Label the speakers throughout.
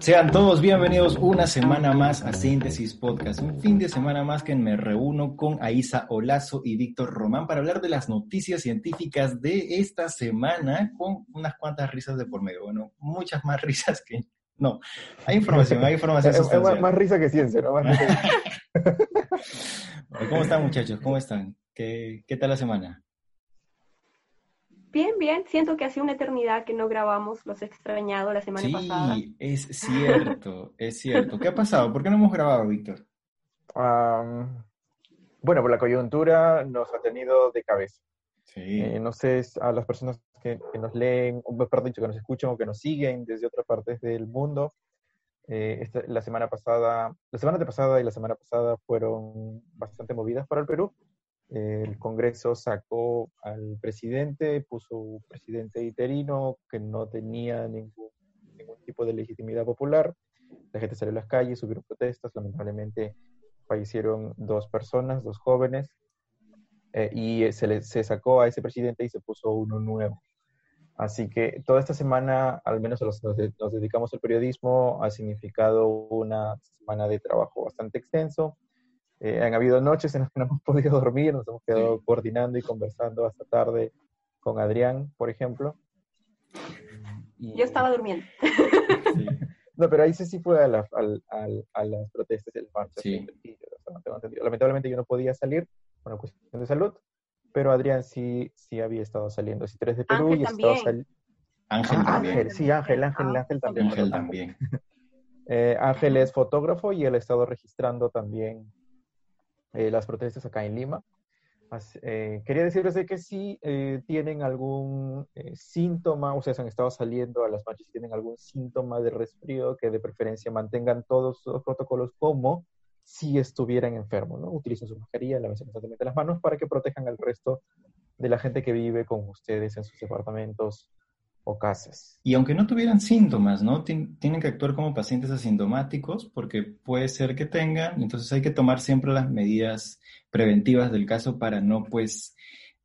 Speaker 1: Sean todos bienvenidos una semana más a Síntesis Podcast, un fin de semana más que me reúno con Aisa Olazo y Víctor Román para hablar de las noticias científicas de esta semana con unas cuantas risas de por medio. Bueno, muchas más risas que... No, hay información, hay información.
Speaker 2: es, más, risa que ciencia, ¿no?
Speaker 1: ¿Cómo están muchachos? ¿Cómo están? ¿Qué, qué tal la semana?
Speaker 3: Bien, bien. Siento que hace una eternidad que no grabamos Los Extrañados la semana pasada.
Speaker 1: Sí, es cierto, es cierto. ¿Qué ha pasado? ¿Por qué no hemos grabado, Víctor?
Speaker 2: bueno, por la coyuntura nos ha tenido de cabeza. Sí. Eh, no sé, a las personas que, nos leen, o mejor dicho, que nos escuchan o que nos siguen desde otras partes del mundo, eh, la semana pasada, la semana pasada y la semana pasada fueron bastante movidas para el Perú el Congreso sacó al presidente, puso un presidente interino que no tenía ningún, tipo de legitimidad popular. La gente salió a las calles, hubieron protestas, lamentablemente fallecieron dos personas, dos jóvenes, eh, y se, le, se sacó a ese presidente y se puso uno nuevo. Así que toda esta semana, al menos los, nos, nos, dedicamos al periodismo, ha significado una semana de trabajo bastante extenso. Eh, han habido noches en las que no hemos podido dormir, nos hemos quedado coordinando y conversando hasta tarde con Adrián, por ejemplo.
Speaker 3: Yo estaba durmiendo.
Speaker 2: No, pero ahí sí, sí fue a, las protestas y el
Speaker 1: Sí.
Speaker 2: Lamentablemente yo no podía salir por una cuestión de salud, pero Adrián sí, sí había estado saliendo. Si tú eres de Perú
Speaker 3: y estaba saliendo.
Speaker 1: Ángel ah, también.
Speaker 2: Ángel, sí, Ángel, Ángel, Ángel también.
Speaker 1: Ángel también.
Speaker 2: Eh, Ángel es fotógrafo y él ha estado registrando también eh, las protestas acá en Lima. Eh, quería decirles de que si eh, tienen algún síntoma, ustedes han estado saliendo a las marchas y tienen algún síntoma de resfrío, que de preferencia mantengan todos los protocolos como si estuvieran enfermos, ¿no? Utilicen su mascarilla, lávense constantemente las manos para que protejan al resto de la gente que vive con ustedes en sus departamentos
Speaker 1: Y aunque no tuvieran síntomas, ¿no? tienen que actuar como pacientes asintomáticos porque puede ser que tengan, entonces hay que tomar siempre las medidas preventivas del caso para no, pues,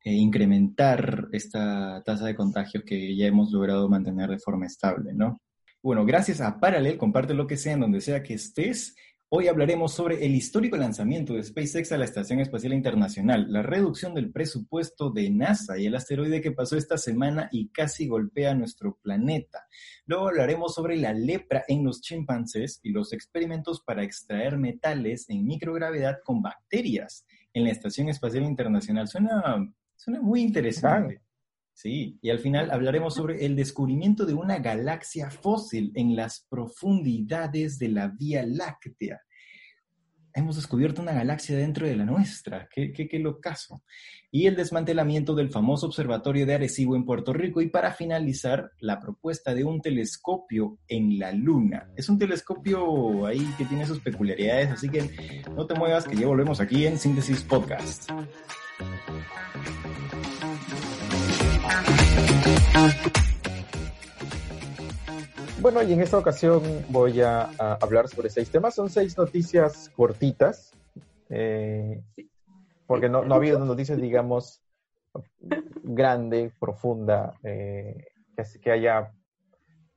Speaker 1: eh, incrementar esta tasa de contagios que ya hemos logrado mantener de forma estable, ¿no? Bueno, gracias a Paralel, comparte lo que sea en donde sea que estés. Hoy hablaremos sobre el histórico lanzamiento de SpaceX a la Estación Espacial Internacional, la reducción del presupuesto de NASA y el asteroide que pasó esta semana y casi golpea nuestro planeta. Luego hablaremos sobre la lepra en los chimpancés y los experimentos para extraer metales en microgravedad con bacterias en la Estación Espacial Internacional. Suena, suena muy interesante. Sí, y al final hablaremos sobre el descubrimiento de una galaxia fósil en las profundidades de la Vía Láctea. Hemos descubierto una galaxia dentro de la nuestra, qué, qué, qué locazo. Y el desmantelamiento del famoso observatorio de Arecibo en Puerto Rico. Y para finalizar, la propuesta de un telescopio en la Luna. Es un telescopio ahí que tiene sus peculiaridades, así que no te muevas, que ya volvemos aquí en Síntesis Podcast.
Speaker 2: Bueno, y en esta ocasión voy a, hablar sobre seis temas. Son seis noticias cortitas, eh, porque no, ha habido noticias, digamos, grande, profunda, eh, que, haya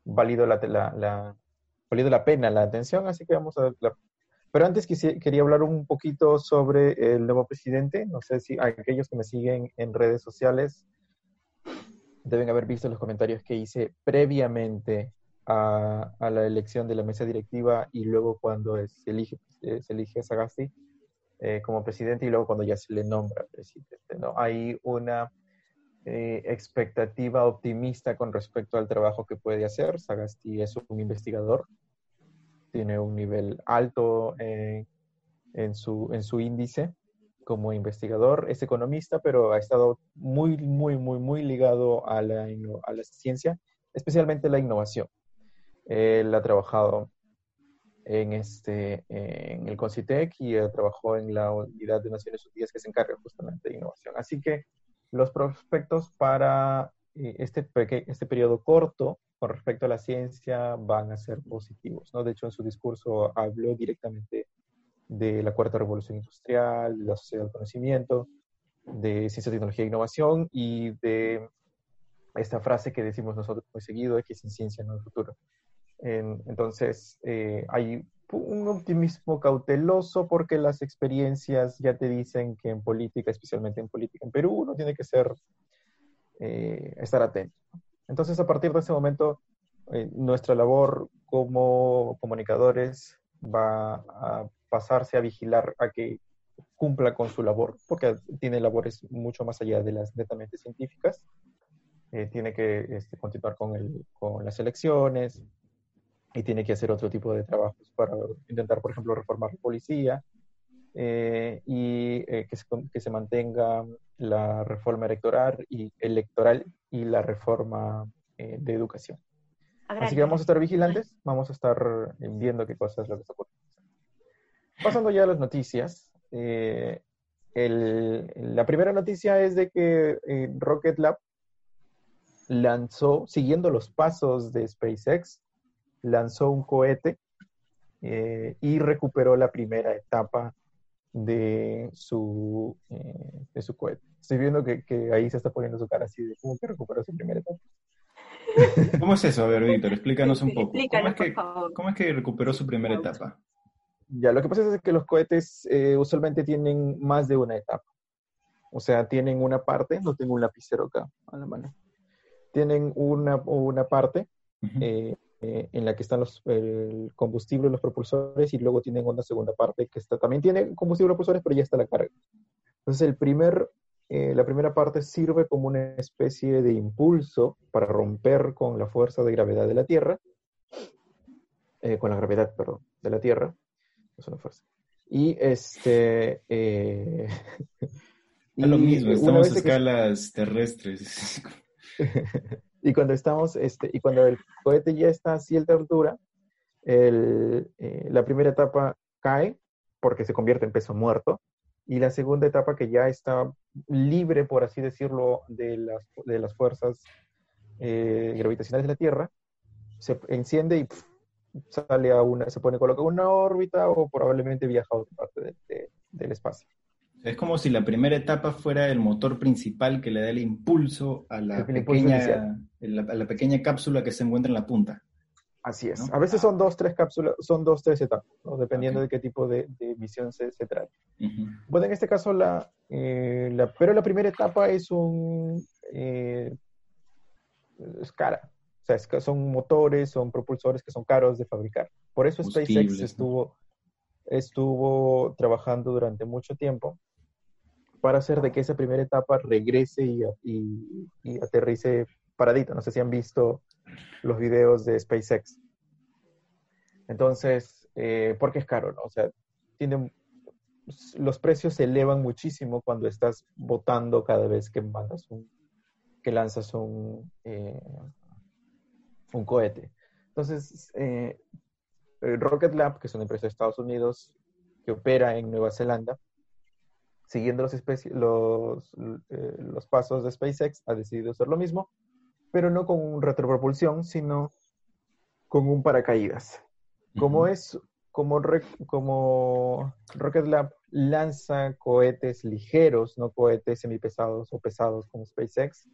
Speaker 2: valido la, valido la pena la atención, así que vamos a ver. Pero antes quería hablar un poquito sobre el nuevo presidente. No sé si aquellos que me siguen en redes sociales deben haber visto los comentarios que hice previamente a, la elección de la mesa directiva y luego cuando se elige, eh, se elige a Sagasti eh, como presidente y luego cuando ya se le nombra presidente. ¿no? Hay una eh, expectativa optimista con respecto al trabajo que puede hacer. Sagasti es un investigador, tiene un nivel alto en, su, en su índice como investigador, es economista, pero ha estado muy, muy, muy, muy ligado a la, a la ciencia, especialmente la innovación. Él ha trabajado en, este, en el CONCITEC y trabajó en la Unidad de Naciones Unidas que se encarga justamente de innovación. Así que los prospectos para eh, este, este periodo corto con respecto a la ciencia van a ser positivos. ¿no? De hecho, en su discurso habló directamente de la cuarta revolución industrial, de la sociedad del conocimiento, de ciencia, tecnología e innovación y de esta frase que decimos nosotros muy seguido, de que sin ciencia no hay futuro entonces, eh, hay un optimismo cauteloso porque las experiencias ya te dicen que en política, especialmente en política en Perú, uno tiene que ser, eh, estar atento. Entonces, a partir de ese momento, eh, nuestra labor como comunicadores va a pasarse a vigilar a que cumpla con su labor, porque tiene labores mucho más allá de las netamente científicas. tiene que este, continuar con, el, con las elecciones, y tiene que hacer otro tipo de trabajos para intentar, por ejemplo, reformar la policía eh, y eh, que, se, que, se, mantenga la reforma electoral y, electoral y la reforma eh, de educación. Así que vamos a estar vigilantes, vamos a estar viendo qué cosas es lo que está ocurriendo. Pasando ya a las noticias, el, la primera noticia es de que Rocket Lab lanzó, siguiendo los pasos de SpaceX, lanzó un cohete eh, y recuperó la primera etapa de su, eh, de su cohete. Estoy viendo que, que, ahí se está poniendo su cara así de cómo que recuperó su primera etapa.
Speaker 1: ¿Cómo es eso? A ver, Víctor, explícanos un poco. ¿Cómo es, que, ¿Cómo es que recuperó su primera etapa?
Speaker 2: Ya, lo que pasa es que los cohetes eh, usualmente tienen más de una etapa. O sea, tienen una parte, no tengo un lapicero acá a la mano. Tienen una, una parte eh, en la que están los, el combustible, los propulsores, y luego tienen una segunda parte que está, también tiene combustible propulsores, pero ya está la carga. Entonces, el primer, eh, la primera parte sirve como una especie de impulso para romper con la fuerza de gravedad de la Tierra, eh, con la gravedad, perdón, de la Tierra, es una fuerza. Y este...
Speaker 1: es lo mismo, estamos a escalas terrestres.
Speaker 2: Y cuando estamos, este, y cuando el cohete ya está a cierta altura, el, eh, la primera etapa cae porque se convierte en peso muerto, y la segunda etapa que ya está libre, por así decirlo, de las, de las fuerzas eh, gravitacionales de la Tierra, se enciende y sale a una, se pone coloca una órbita o probablemente viaja a otra parte del espacio.
Speaker 1: Es como si la primera etapa fuera el motor principal que le da el impulso a la, pequeña, a la pequeña cápsula que se encuentra en la punta.
Speaker 2: Así es. A veces son dos, tres cápsulas, son dos, tres etapas, dependiendo de qué tipo de, misión se, se trate. Bueno, en este caso, eh, la, pero la primera etapa es un... Eh, es cara. Sea, son motores, son propulsores que son caros de fabricar. Por eso SpaceX estuvo, estuvo trabajando durante mucho tiempo para hacer de que esa primera etapa regrese y, aterrice paradito. No sé si han visto los videos de SpaceX. Entonces, eh, porque es caro, ¿no? O sea, tiene, los precios se elevan muchísimo cuando estás votando cada vez que mandas un, que lanzas un, eh, un cohete. Entonces, eh, Rocket Lab, que es una empresa de Estados Unidos que opera en Nueva Zelanda, siguiendo los, los, eh, los pasos de SpaceX, ha decidido hacer lo mismo, pero no con un retropropulsión, sino con un paracaídas. Como es, como, como Rocket Lab lanza cohetes ligeros, no cohetes semipesados o pesados como SpaceX,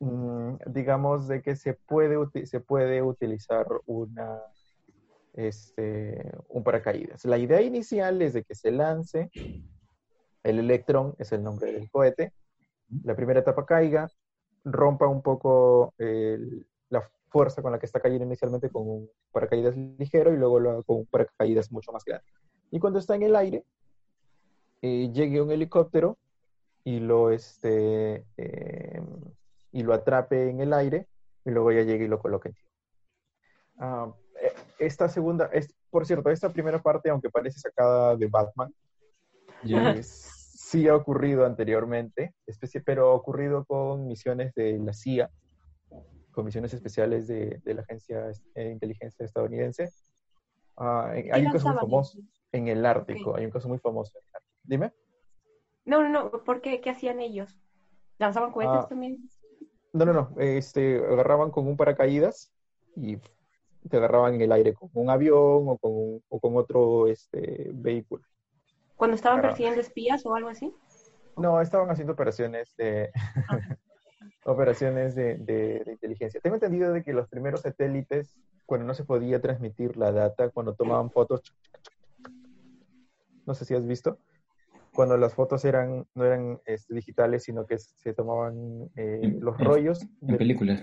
Speaker 2: mm, digamos de que se puede, se puede utilizar una, este, un paracaídas. La idea inicial es de que se lance el electrón es el nombre del cohete, la primera etapa caiga, rompa un poco la fuerza con la que está cayendo inicialmente con un paracaídas ligero y luego con un paracaídas mucho más grande. Y cuando está en el aire, eh, llegue un helicóptero y lo, este, em, y lo atrape en el aire y luego ya llegue y lo coloque en ah, eh, esta segunda, es, por cierto, esta primera parte, aunque parece sacada de Batman, sí ha ocurrido anteriormente, pero ha ocurrido con misiones de la CIA. con misiones especiales de, de la Agencia de Inteligencia estadounidense. Hay un caso muy famoso en el Ártico, hay un caso muy famoso. Dime.
Speaker 3: No, no, no, ¿por qué? ¿Qué hacían ellos? ¿Lanzaban cohetes
Speaker 2: Ah,
Speaker 3: también?
Speaker 2: No, no, no. Este, agarraban con un paracaídas y te agarraban en el aire con un avión o con, un- o con otro este, vehículo.
Speaker 3: ¿Cuando estaban
Speaker 2: Claro.
Speaker 3: persiguiendo espías o algo así?
Speaker 2: No, estaban haciendo operaciones de operaciones de, de- de inteligencia. Tengo entendido de que los primeros satélites, cuando no se podía transmitir la data, cuando tomaban fotos, no sé si has visto, cuando las fotos eran no eran este, digitales, sino que se tomaban eh, los rollos
Speaker 1: En
Speaker 2: de,
Speaker 1: películas.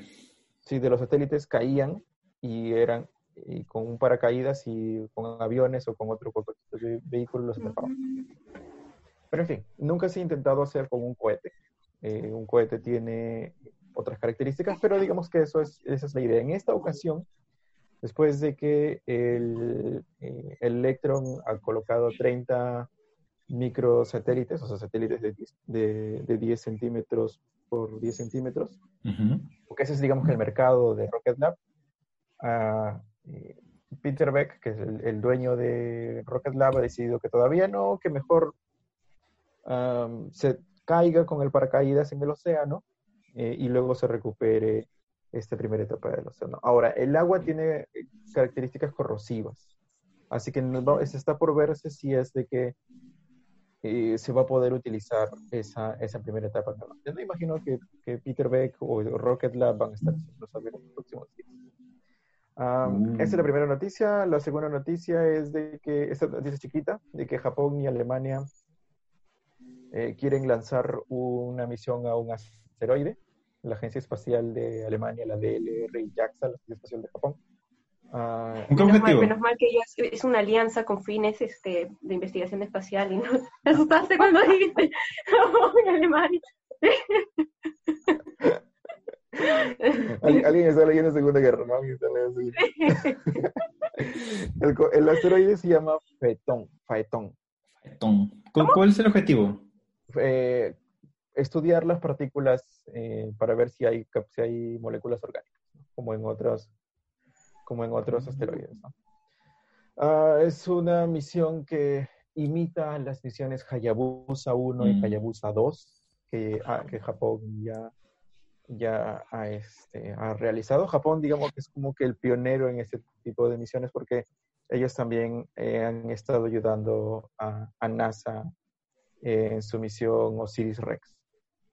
Speaker 2: sí, de los satélites caían y eran y con un paracaídas y con aviones o con otro tipo de vehículo los atrapaban. Pero en fin, nunca se ha intentado hacer con un cohete. Eh, un cohete tiene otras características, pero digamos que eso es, esa es la idea. En esta ocasión, después de que el, eh, el Electron ha colocado 30 microsatélites, o sea, satélites de 10, de, de 10 centímetros por 10 centímetros,
Speaker 1: Ujú.
Speaker 2: porque ese es, digamos, que el mercado de Rocket Lab. Eh, Peter Beck, que es el, el dueño de Rocket Lab, ha decidido que todavía no, que mejor am, se caiga con el paracaídas en el océano eh, y luego se recupere esta primera etapa del océano. Ahora, el agua tiene características corrosivas, así que se está por verse si es de que eh, se va a poder utilizar esa, esa primera etapa. Yo no imagino que, que Peter Beck o Rocket Lab van a estar haciendo en los próximos días.
Speaker 1: Mm.
Speaker 2: Esa es la primera noticia. La segunda noticia es de que, esta noticia es chiquita, de que Japón y Alemania eh, quieren lanzar una misión a un asteroide. La Agencia Espacial de Alemania, la DLR y JAXA, la Agencia Espacial de Japón. Ah,
Speaker 1: ¿Con qué
Speaker 3: Menos mal,
Speaker 1: objetivo?
Speaker 3: menos mal que ellos es una alianza con fines este, de investigación espacial y no te asustaste cuando dijiste "Oh, en Alemania.
Speaker 2: Alguien, alguien está leyendo Segunda Guerra, ¿no? Alguien está leyendo el, el asteroide se llama Phaeton. Phaeton.
Speaker 1: Tom, ¿cu- ¿Cuál es el objetivo?
Speaker 2: Eh, estudiar las partículas eh, para ver si hay, si hay moléculas orgánicas, ¿no? como en otros, como en otros asteroides. ¿no? Ah, es una misión que imita las misiones Hayabusa 1 y
Speaker 1: Mm.
Speaker 2: Hayabusa 2 que, ah, que Japón ya, ya ha, este, ha realizado. Japón, digamos que es como que el pionero en este tipo de misiones porque ellos también eh, han estado ayudando a, a NASA eh, en su misión Osiris Rex.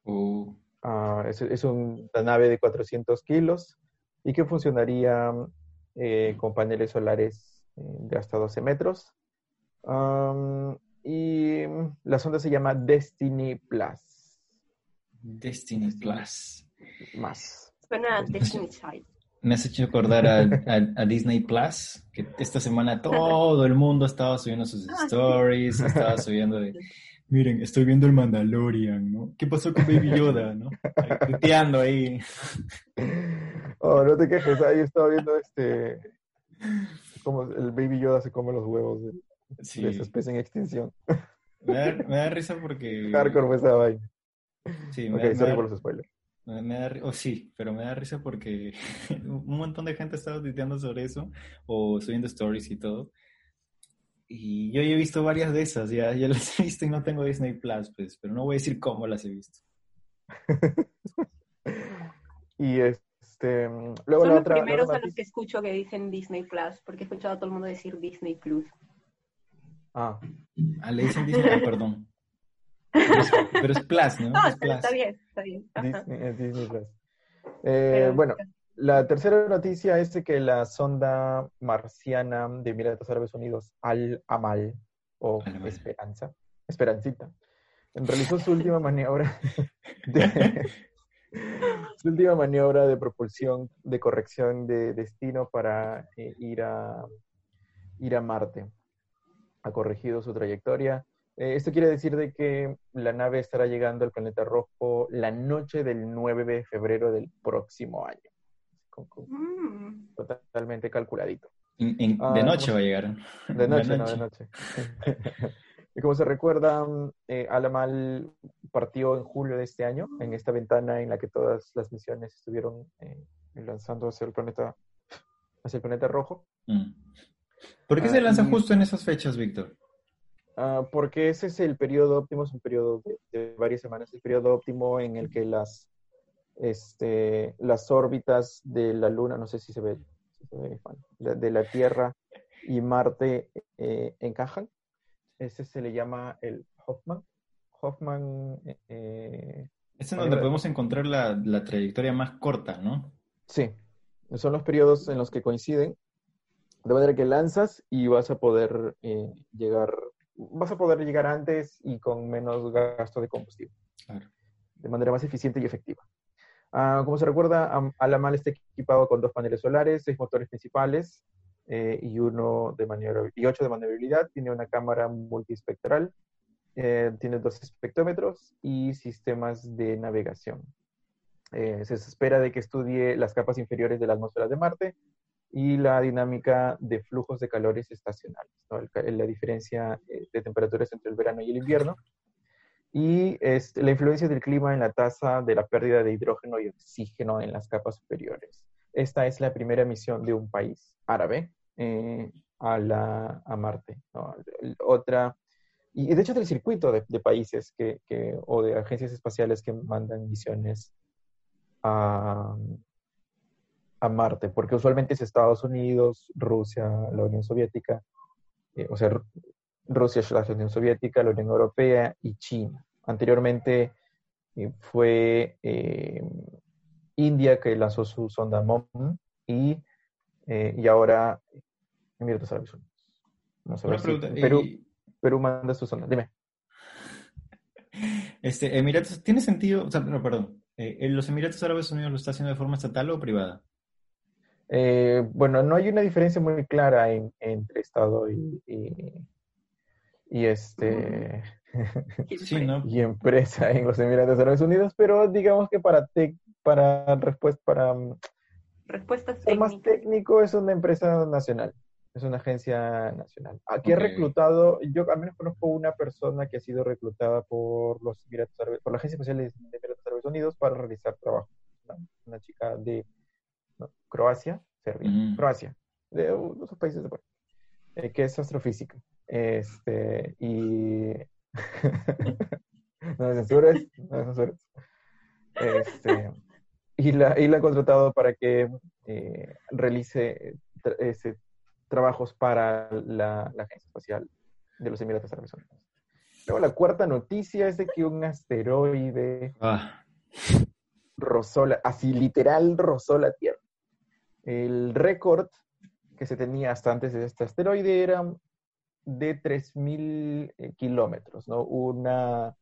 Speaker 1: Uh,
Speaker 2: Ah, es es un- una nave de 400 kilos y que funcionaría eh, con paneles solares eh, de hasta 12 metros. Am, y la sonda se llama Destiny Plus.
Speaker 1: Destiny Plus.
Speaker 2: Más.
Speaker 3: Suena a Destiny Child.
Speaker 1: Me has hecho acordar a, a- a Disney Plus, que esta semana todo el mundo estaba subiendo sus
Speaker 3: Ah, sí.
Speaker 1: stories, estaba subiendo de, miren, estoy viendo el Mandalorian, ¿no? ¿Qué pasó con Baby Yoda, no? Ahí, tuiteando ahí.
Speaker 2: Oh, no te quejes, ahí estaba viendo este. Como el Baby Yoda se come los huevos de,
Speaker 1: Sí,
Speaker 2: de esa especie en extinción.
Speaker 1: me da, me da risa porque...
Speaker 2: Hardcore fue esa vaina.
Speaker 1: Sí, me,
Speaker 2: Ok,
Speaker 1: da- me
Speaker 2: sorry
Speaker 1: da-
Speaker 2: por los spoilers.
Speaker 1: Me, me da, oh, sí, pero me da risa porque un montón de gente estaba tuiteando sobre eso o subiendo stories y todo. Y yo ya he visto varias de esas, ya, ya las he visto y no tengo Disney Plus, pues, pero no voy a decir cómo las he visto.
Speaker 2: Y este. Luego
Speaker 3: Son
Speaker 2: la
Speaker 3: los
Speaker 2: otra. la
Speaker 3: primeros
Speaker 2: otra
Speaker 3: a los que escucho que dicen Disney Plus, porque he escuchado a todo el mundo decir Disney Plus.
Speaker 2: Ah,
Speaker 1: Ah, le dicen Disney, ah, perdón. Pero es, pero es Plus, ¿no?
Speaker 3: No,
Speaker 1: Es
Speaker 3: está,
Speaker 1: Plus.
Speaker 3: está bien, está bien.
Speaker 2: Disney, es Disney Plus. Eh,
Speaker 3: Pero-
Speaker 2: bueno, la tercera noticia es que la sonda marciana de Emiratos Árabes Unidos, Al Amal, o
Speaker 1: Al-Amal.
Speaker 2: Esperanza, Esperancita, realizó su última maniobra de, su última maniobra de propulsión, de corrección de destino para eh, ir a ir a Marte. Ha corregido su trayectoria. Eh, esto quiere decir de que la nave estará llegando al planeta rojo la noche del 9 de febrero del próximo año. Con- con-
Speaker 3: Mm.
Speaker 2: totalmente calculadito.
Speaker 1: En-
Speaker 2: Ah,
Speaker 1: de noche
Speaker 2: ¿cómo
Speaker 1: va a llegar.
Speaker 2: De noche, no, de noche. y como se recuerda, eh, Alamal partió en julio de este año, en esta ventana en la que todas las misiones estuvieron eh, lanzando hacia el planeta, hacia el planeta rojo.
Speaker 1: Mm. ¿Por qué
Speaker 2: Ah,
Speaker 1: se lanza
Speaker 2: y-
Speaker 1: justo en esas fechas, Víctor?
Speaker 2: Ah, porque ese es el periodo óptimo, es un periodo de, de varias semanas, el periodo óptimo en el que las, este, las órbitas de la Luna, no sé si se ve, si se ve, de la Tierra y Marte eh, encajan. Ese se le llama el Hoffman. Hoffman, eh,
Speaker 1: Es en
Speaker 2: Ahí
Speaker 1: donde podemos encontrar la, la trayectoria más corta, ¿no?
Speaker 2: sí, son los periodos en los que coinciden, de manera que lanzas y vas a poder eh, llegar, vas a poder llegar antes y con menos gasto de combustible.
Speaker 1: Claro.
Speaker 2: de manera más eficiente y efectiva. Ah, como se recuerda, Am- Alamal está equipado con dos paneles solares, seis motores principales eh, y, uno de maniobrabilidad, y ocho de maniobrabilidad. Tiene una cámara multispectral, eh, tiene dos espectrómetros y sistemas de navegación. Eh, se espera de que estudie las capas inferiores de la atmósfera de Marte y la dinámica de flujos de calores estacionales, la diferencia de temperaturas entre el verano y el invierno y este, la influencia del clima en la tasa de la pérdida de hidrógeno y oxígeno en las capas superiores. Esta es la primera misión de un país árabe eh, a, la, a Marte. Otra, y de hecho del circuito de, países que, que- o de agencias espaciales que mandan misiones a, a Marte, porque usualmente es Estados Unidos, Rusia, la Unión Soviética, eh, o sea, Ru- Rusia la Unión Soviética, la Unión Europea y China. Anteriormente eh, fue India que lanzó su sonda MOM y, y ahora Emiratos Árabes Unidos. Si
Speaker 1: pregunta,
Speaker 2: Perú,
Speaker 1: y,
Speaker 2: Perú manda su sonda. Dime.
Speaker 1: este, Emiratos, ¿tiene sentido? O sea, no, perdón. eh, ¿Los Emiratos Árabes Unidos lo está haciendo de forma estatal o privada?
Speaker 2: Eh, bueno, no hay una diferencia muy clara en- entre Estado y, y, y este
Speaker 1: Sí, ¿no?
Speaker 2: y empresa en los Emiratos Árabes Unidos, pero digamos que para tec- para respuesta para mm,
Speaker 3: Respuestas
Speaker 2: ser más
Speaker 3: técnicas.
Speaker 2: técnico es una empresa nacional, es una agencia nacional. Aquí ha
Speaker 1: Ok.
Speaker 2: reclutado, yo al menos conozco una persona que ha sido reclutada por los por la Agencia Espacial de Emiratos Árabes Unidos para realizar trabajo. Una, una chica de no, Croacia, Serbia,
Speaker 1: Mm.
Speaker 2: Croacia, de esos países de por eh, que es astrofísica. Este, y no me censures, no me censures. Este, y la, y la ha contratado para que eh, realice tra- ese, trabajos para la, la Agencia Espacial de los Emiratos Árabes Unidos. Luego la cuarta noticia es de que un asteroide
Speaker 1: Ah,
Speaker 2: rozó la, así literal rozó la Tierra. El récord que se tenía hasta antes de este asteroide era de 3.000 eh, kilómetros, ¿no? Una,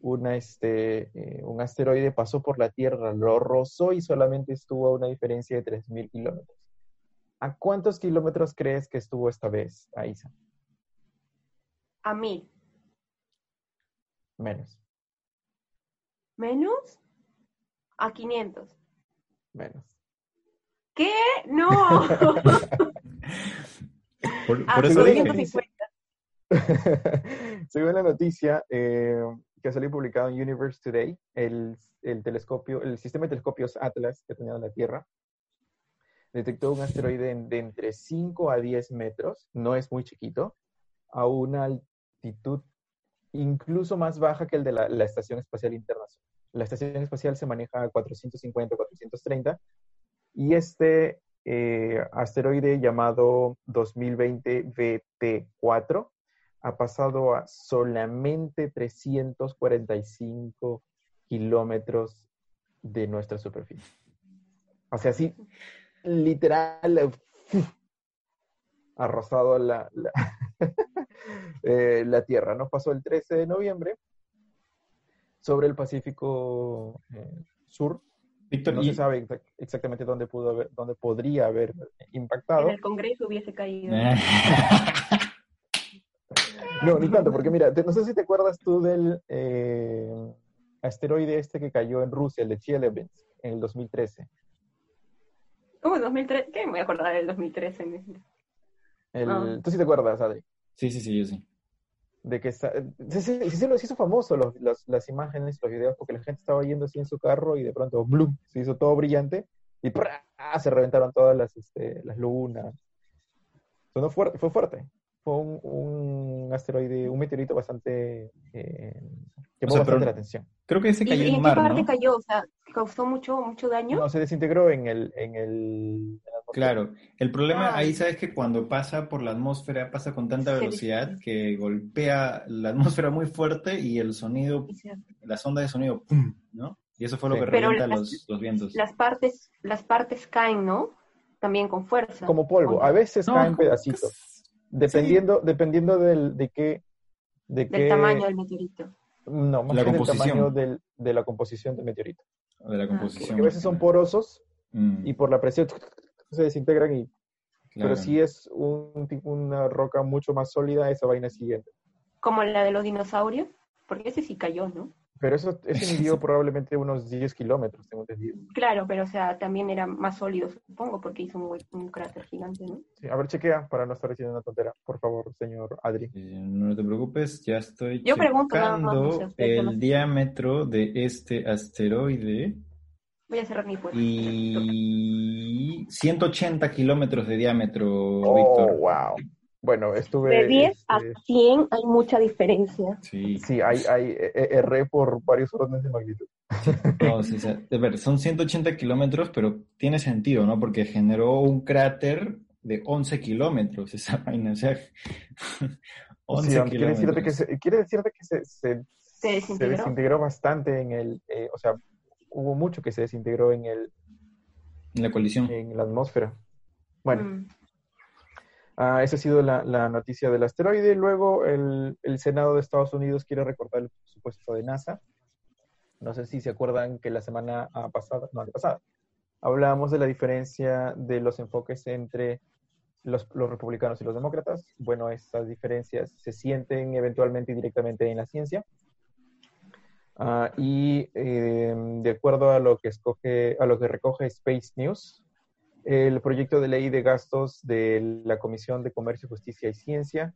Speaker 2: una, este, eh, un asteroide pasó por la Tierra, lo rozó y solamente estuvo a una diferencia de 3.000 kilómetros. ¿A cuántos kilómetros crees que estuvo esta vez, Aisa?
Speaker 3: A mí.
Speaker 2: Menos,
Speaker 3: ¿Menos? A 500.
Speaker 2: menos.
Speaker 3: ¿Qué? No.
Speaker 1: por,
Speaker 3: A
Speaker 1: por eso dije.
Speaker 3: 250.
Speaker 2: Según la noticia eh, que salió publicado en Universe Today, el, el telescopio, el sistema de telescopios Atlas que tenía en la Tierra detectó un asteroide de entre 5 a 10 metros, no es muy chiquito, a una altitud incluso más baja que el de la, la Estación Espacial Internacional. La Estación Espacial se maneja a 450, 430, y este eh, asteroide llamado 2020 VT4 ha pasado a solamente 345 kilómetros de nuestra superficie. O sea, sí, literal, ha rozado la, la, eh, la Tierra. ¿no? Pasó el 13 de noviembre sobre el Pacífico eh, Sur.
Speaker 1: Víctor,
Speaker 2: No
Speaker 1: y-
Speaker 2: se sabe exa- exactamente dónde, pudo haber, dónde podría haber
Speaker 3: En
Speaker 2: impactado.
Speaker 3: el Congreso hubiese caído.
Speaker 1: Eh.
Speaker 2: No, ni tanto, porque mira, te- no sé si te acuerdas tú del eh, asteroide este que cayó en Rusia, el de Chelyabinsk, en el 2013.
Speaker 3: ¿Cómo en 2003? ¿Qué me voy a acordar del 2013?
Speaker 2: El-
Speaker 3: Ah.
Speaker 2: Tú sí te acuerdas, Adri,
Speaker 1: Sí, sí, sí, yo sí.
Speaker 2: de que está, sí, sí, sí, sí lo- se hizo famoso los- los- las imágenes, los videos, porque la gente estaba yendo así en su carro y de pronto, ¡blum!, se hizo todo brillante y ¡prá! se reventaron todas las, este, las lunas. Sonó fuerte, fue fuerte. Fue un, un asteroide, un meteorito bastante... Eh, llamó
Speaker 1: O sea,
Speaker 2: bastante la atención.
Speaker 1: Creo que se
Speaker 3: ¿Y
Speaker 1: cayó
Speaker 3: en
Speaker 1: en
Speaker 3: qué parte
Speaker 1: ¿no?
Speaker 3: cayó? O sea, ¿causó mucho, mucho daño?
Speaker 2: No, se desintegró en el... En el.
Speaker 1: Claro, el problema
Speaker 3: Ah.
Speaker 1: ahí, sabes que cuando pasa por la atmósfera, pasa con tanta
Speaker 3: Sí.
Speaker 1: velocidad que golpea la atmósfera muy fuerte y el sonido,
Speaker 3: sea,
Speaker 1: las ondas de sonido, ¡pum! ¿no? Y eso fue lo
Speaker 2: Sí.
Speaker 1: que
Speaker 3: Pero
Speaker 1: revienta
Speaker 3: las-
Speaker 1: los, los vientos.
Speaker 3: las partes, las partes caen, ¿no? También con fuerza.
Speaker 2: Como polvo. A veces
Speaker 1: No,
Speaker 2: caen pedacitos. Dependiendo, dependiendo del, de qué... De
Speaker 3: Del
Speaker 2: qué,
Speaker 3: tamaño del meteorito.
Speaker 2: No, más
Speaker 1: La
Speaker 2: bien del tamaño del- de la composición del meteorito.
Speaker 1: de la
Speaker 3: Ah,
Speaker 1: composición.
Speaker 2: Porque a veces son porosos
Speaker 1: Mm,
Speaker 2: y por la presión se desintegran y
Speaker 1: claro.
Speaker 2: Pero si es un, tipo- una roca mucho más sólida, esa vaina es siguiente.
Speaker 3: Como la de los dinosaurios. Porque ese sí cayó, ¿no?
Speaker 2: Pero eso, ese midió probablemente unos 10 kilómetros, tengo entendido.
Speaker 3: Claro, pero o sea, también era más sólido, supongo, porque hizo un, un cráter gigante, ¿no?
Speaker 2: Sí, a ver, chequea para no estar diciendo una tontera, por favor, señor Adri.
Speaker 1: Eh, No te preocupes, ya estoy
Speaker 3: Yo pregunto nada más, no sé,
Speaker 1: el
Speaker 3: más-
Speaker 1: diámetro de este asteroide
Speaker 3: Voy a cerrar mi puerta.
Speaker 1: y 180 kilómetros de diámetro,
Speaker 2: Oh,
Speaker 1: Víctor.
Speaker 2: wow. Bueno, estuve...
Speaker 3: De 10 a
Speaker 2: este,
Speaker 3: 100 hay mucha diferencia.
Speaker 1: Sí,
Speaker 2: Sí, hay, hay, eh, eh, erré por varios órdenes de magnitud.
Speaker 1: no, sí, de ver, son 180 kilómetros, pero tiene sentido, ¿no? Porque generó un cráter de 11 kilómetros esa vaina, o sea, 11
Speaker 2: Sí, aunque quiere decirte que,
Speaker 1: kilómetros.
Speaker 2: se, quiere decirte que se, se,
Speaker 3: Se desintegró.
Speaker 2: desintegró bastante en el... eh, o sea, hubo mucho que se desintegró en, el,
Speaker 1: En la colisión.
Speaker 2: en la atmósfera. Bueno,
Speaker 3: Mm.
Speaker 2: Ah, esa ha sido la, la noticia del asteroide. Luego, el, el Senado de Estados Unidos quiere recortar el presupuesto de NASA. No sé si se acuerdan que la semana ah, pasada, no, la pasada, hablábamos de la diferencia de los enfoques entre los, los republicanos y los demócratas. Bueno, estas diferencias se sienten eventualmente y directamente en la ciencia. Ah, y eh, de acuerdo a lo que escoge, a lo que recoge Space News, el proyecto de ley de gastos de la Comisión de Comercio, Justicia y Ciencia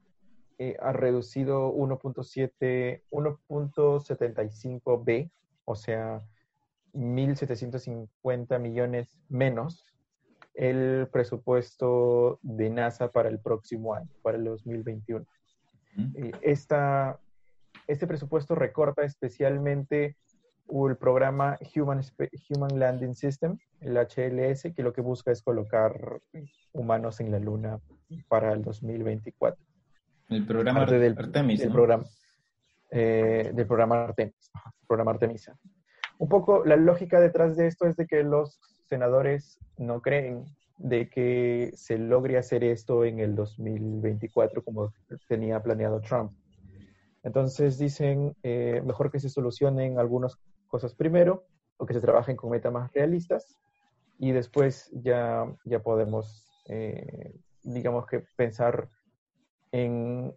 Speaker 2: eh, ha reducido 1.7, 1.75b, o sea, 1.750 millones menos el presupuesto de NASA para el próximo año, para el 2021.
Speaker 1: ¿Mm?
Speaker 2: Eh, esta, este presupuesto recorta especialmente el programa Human, Human Landing System, el HLS, que lo que busca es colocar humanos en la Luna para el 2024.
Speaker 1: El programa
Speaker 2: del,
Speaker 1: Artemis,
Speaker 2: del
Speaker 1: ¿no?
Speaker 2: programa, eh, del programa Artemis, programa Artemisa. Un poco la lógica detrás de esto es de que los senadores no creen de que se logre hacer esto en el 2024 como tenía planeado Trump. Entonces dicen, eh, mejor que se solucionen algunas cosas primero o que se trabajen con metas más realistas y después ya, ya podemos, eh, digamos que pensar en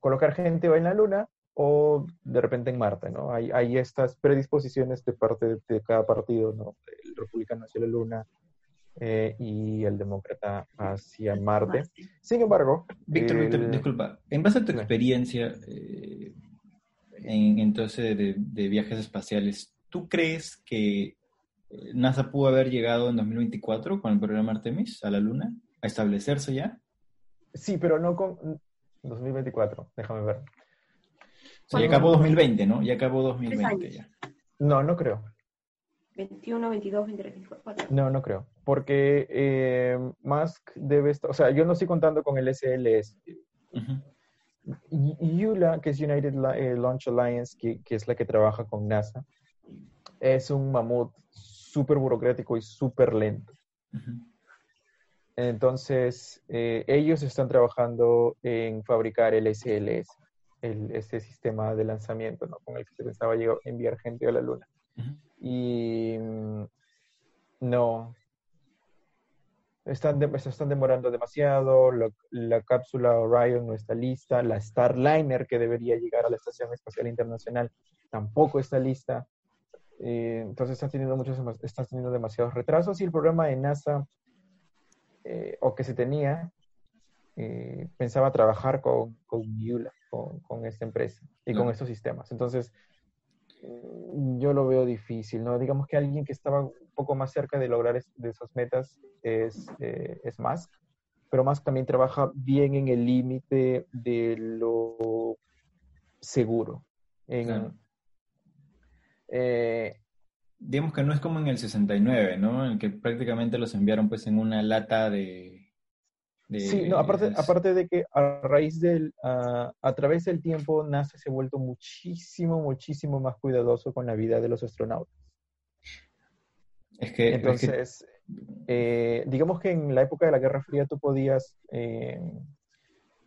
Speaker 2: colocar gente en la Luna o de repente en Marte, ¿no? Hay, hay estas predisposiciones de parte de, de cada partido, ¿no? El republicano hacia la Luna eh, y el demócrata hacia Marte. Sin embargo,
Speaker 1: Víctor, Víctor, disculpa. En base a tu experiencia eh, en, entonces de, de viajes espaciales, ¿tú crees que eh, NASA pudo haber llegado en 2024 con el programa Artemis a la Luna? ¿A establecerse ya?
Speaker 2: Sí, pero no con 2024, déjame ver.
Speaker 1: O sea, ya acabó 2020, ¿no? Ya acabó 2020
Speaker 3: años.
Speaker 1: ya.
Speaker 2: No, no creo.
Speaker 3: 21, 22, 23, 24.
Speaker 2: No, no creo. Porque eh, Musk debe estar, o sea, yo no estoy contando con el SLS.
Speaker 1: Ujú.
Speaker 2: Y- ULA, que es United La- eh, Launch Alliance, que, que es la que trabaja con NASA, es un mamut súper burocrático y súper lento. Entonces, eh, ellos están trabajando en fabricar el SLS, el, este sistema de lanzamiento ¿no? con el que se pensaba llegar- enviar gente a la Luna. Y mm, no, están, de- se están demorando demasiado, la, la cápsula Orion no está lista, la Starliner que debería llegar a la Estación Espacial Internacional tampoco está lista. Eh, entonces están teniendo, muchos, teniendo demasiados retrasos y el programa de NASA, eh, o que se tenía, eh, pensaba trabajar con, con con, con esta empresa y con estos sistemas. Entonces, mm, yo lo veo difícil, ¿no? Digamos que alguien que estaba poco más cerca de lograr de esas metas es, es Musk, pero Musk también trabaja bien en el límite de lo seguro. En,
Speaker 1: eh, Digamos que no es como en el 69, ¿no? En que prácticamente los enviaron pues en una lata de...
Speaker 2: sí, no, aparte, aparte de que a raíz del, a través del tiempo NASA se ha vuelto muchísimo, muchísimo más cuidadoso con la vida de los astronautas.
Speaker 1: Es que...
Speaker 2: Entonces, eh, digamos que en la época de la Guerra Fría tú podías eh,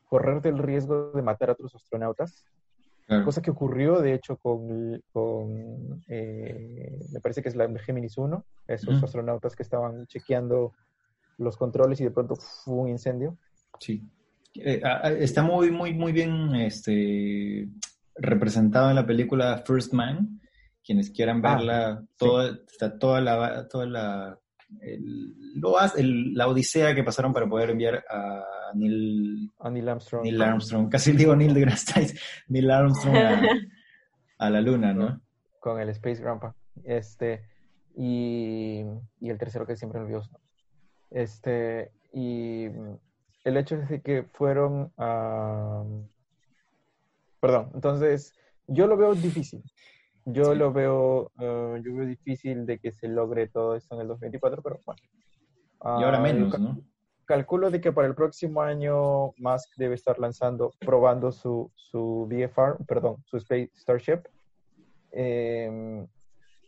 Speaker 2: correrte el riesgo de matar a otros astronautas Cosa que ocurrió, de hecho, con, con eh, me parece que es la Géminis 1, esos astronautas que estaban chequeando los controles y de pronto fue un incendio.
Speaker 1: Sí. Eh, está muy, muy, muy bien este, representado en la película First Man. Quienes quieran ah, verla, toda, está toda la, toda la el, la odisea que pasaron para poder enviar a Neil,
Speaker 2: Armstrong.
Speaker 1: Neil Armstrong, casi digo Neil deGrasse Neil Armstrong a, la luna, ¿no?
Speaker 2: Con el Space Grandpa. Este, y, y el tercero que siempre olvidó. Este, y el hecho es de que fueron a... Perdón, entonces yo lo veo difícil. Yo lo veo, eh, yo veo difícil de que se logre todo esto en el 2024, pero bueno.
Speaker 1: y ahora ah, menos, ¿no?
Speaker 2: Calculo de que para el próximo año Musk debe estar lanzando, probando su, su VFR, perdón, su Space Starship. Em,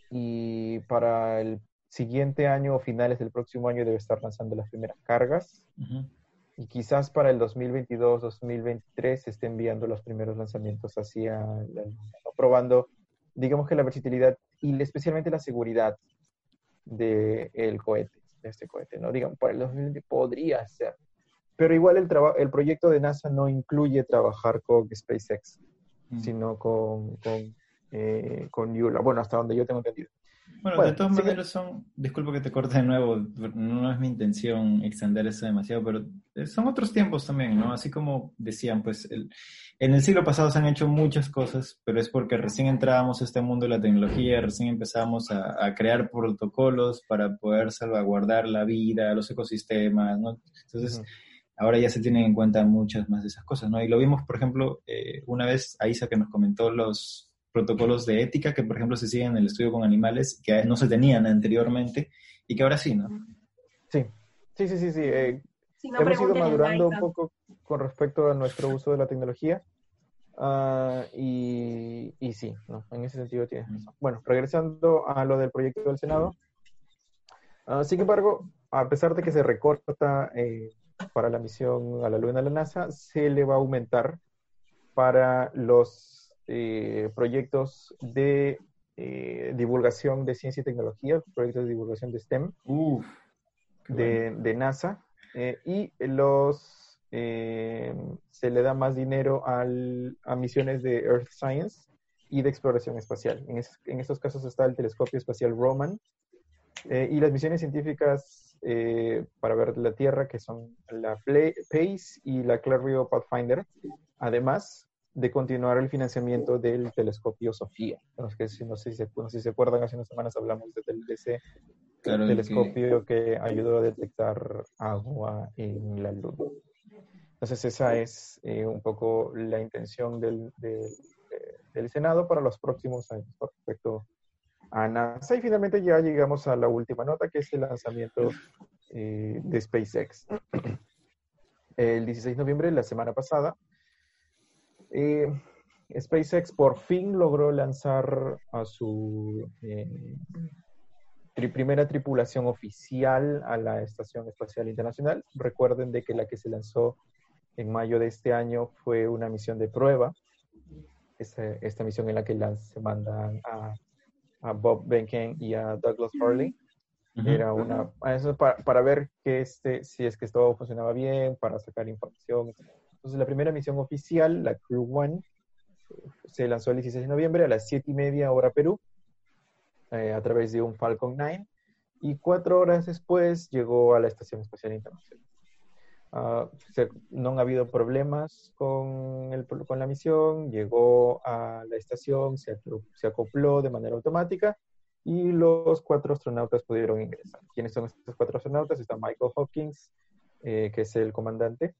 Speaker 2: y para el siguiente año o finales del próximo año debe estar lanzando las primeras cargas. Y quizás para el 2022-2023 se esté enviando los primeros lanzamientos hacia la probando digamos que la versatilidad y especialmente la seguridad del el cohete, de este cohete, ¿no? Digamos, para el 2020 podría ser. Pero igual el, el proyecto de NASA no incluye trabajar con SpaceX, mm. sino con, con, eh, con Yula. Bueno, hasta donde yo tengo entendido.
Speaker 1: Bueno, de todas maneras son, disculpa que te corte de nuevo, no es mi intención extender eso demasiado, pero eh, son otros tiempos también, ¿no? Así como decían, pues el, en el siglo pasado se han hecho muchas cosas, pero es porque recién entrábamos a este mundo de la tecnología, recién empezamos a, a crear protocolos para poder salvaguardar la vida, los ecosistemas, ¿no? Entonces, ahora ya se tienen en cuenta muchas más de esas cosas, ¿no? Y lo vimos, por ejemplo, eh, una vez a Isa que nos comentó los protocolos de ética que, por ejemplo, se siguen en el estudio con animales, que no se tenían anteriormente y que ahora sí, ¿no?
Speaker 2: Sí, sí, sí, sí. sí. Eh, hemos ido madurando un poco con respecto a nuestro uso de la tecnología. Uh, y, y, sí, ¿no? en ese sentido tienes razón. Bueno, regresando a lo del proyecto del Senado. Uh, sin embargo, a pesar de que se recorta eh, para la misión a la Luna de la NASA, se le va a aumentar para los eh, proyectos de eh, divulgación de ciencia y tecnología, proyectos de divulgación de STEM de, NASA, eh, y los se le da más dinero al, a misiones de Earth Science y de exploración espacial. En, en estos casos está el telescopio espacial Roman y las misiones científicas para ver la Tierra, que son la PACE y la Clario Pathfinder. Además, de continuar el financiamiento del telescopio Sofía. No sé, si, no sé si se acuerdan, hace unas semanas hablamos del, de ese telescopio que... ayudó a detectar agua en la Luna. Entonces esa es eh, un poco la intención del, del, Senado para los próximos años con respecto a NASA. Y finalmente ya llegamos a la última nota, que es el lanzamiento eh, de SpaceX. El 16 de noviembre, la semana pasada, eh, SpaceX por fin logró lanzar a su eh, primera tripulación oficial a la Estación Espacial Internacional. Recuerden de que la que se lanzó en mayo de este año fue una misión de prueba. Esta, misión en la que se mandan a, Bob Behnken y a Douglas Hurley. Era una, eso para, para, ver que este, si es que todo funcionaba bien, para sacar información, entonces, la primera misión oficial, la Crew One, se lanzó el 16 de noviembre a las 7 y media hora Perú, eh, a través de un Falcon 9, y cuatro horas después llegó a la Estación Espacial Internacional. Ah, no han habido problemas con, el, con, la misión, llegó a la estación, se, se acopló de manera automática y los cuatro astronautas pudieron ingresar. ¿Quiénes son estos cuatro astronautas? Está Michael Hopkins, eh, que es el comandante,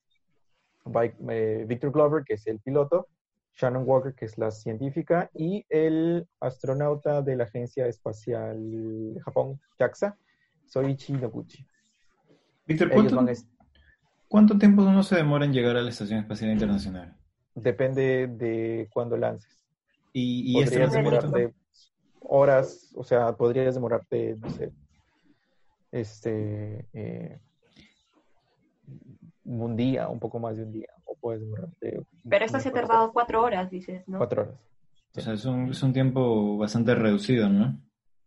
Speaker 2: eh, Victor Glover, que es el piloto, Shannon Walker, que es la científica, y el astronauta de la Agencia Espacial de Japón, JAXA, Soichi Noguchi.
Speaker 1: Víctor, ¿cuánto, tiempo uno se demora en llegar a la Estación Espacial Internacional?
Speaker 2: Depende de cuándo lances.
Speaker 1: ¿Y, y
Speaker 2: este demorarte horas, o sea, podrías demorarte, no sé, este, eh, un día, un poco más de un día, o puedes demorarte.
Speaker 3: Pero esto se ha tardado cuatro horas, dices, ¿no?
Speaker 2: Cuatro horas.
Speaker 1: O sea, es un, es un tiempo bastante reducido, ¿no?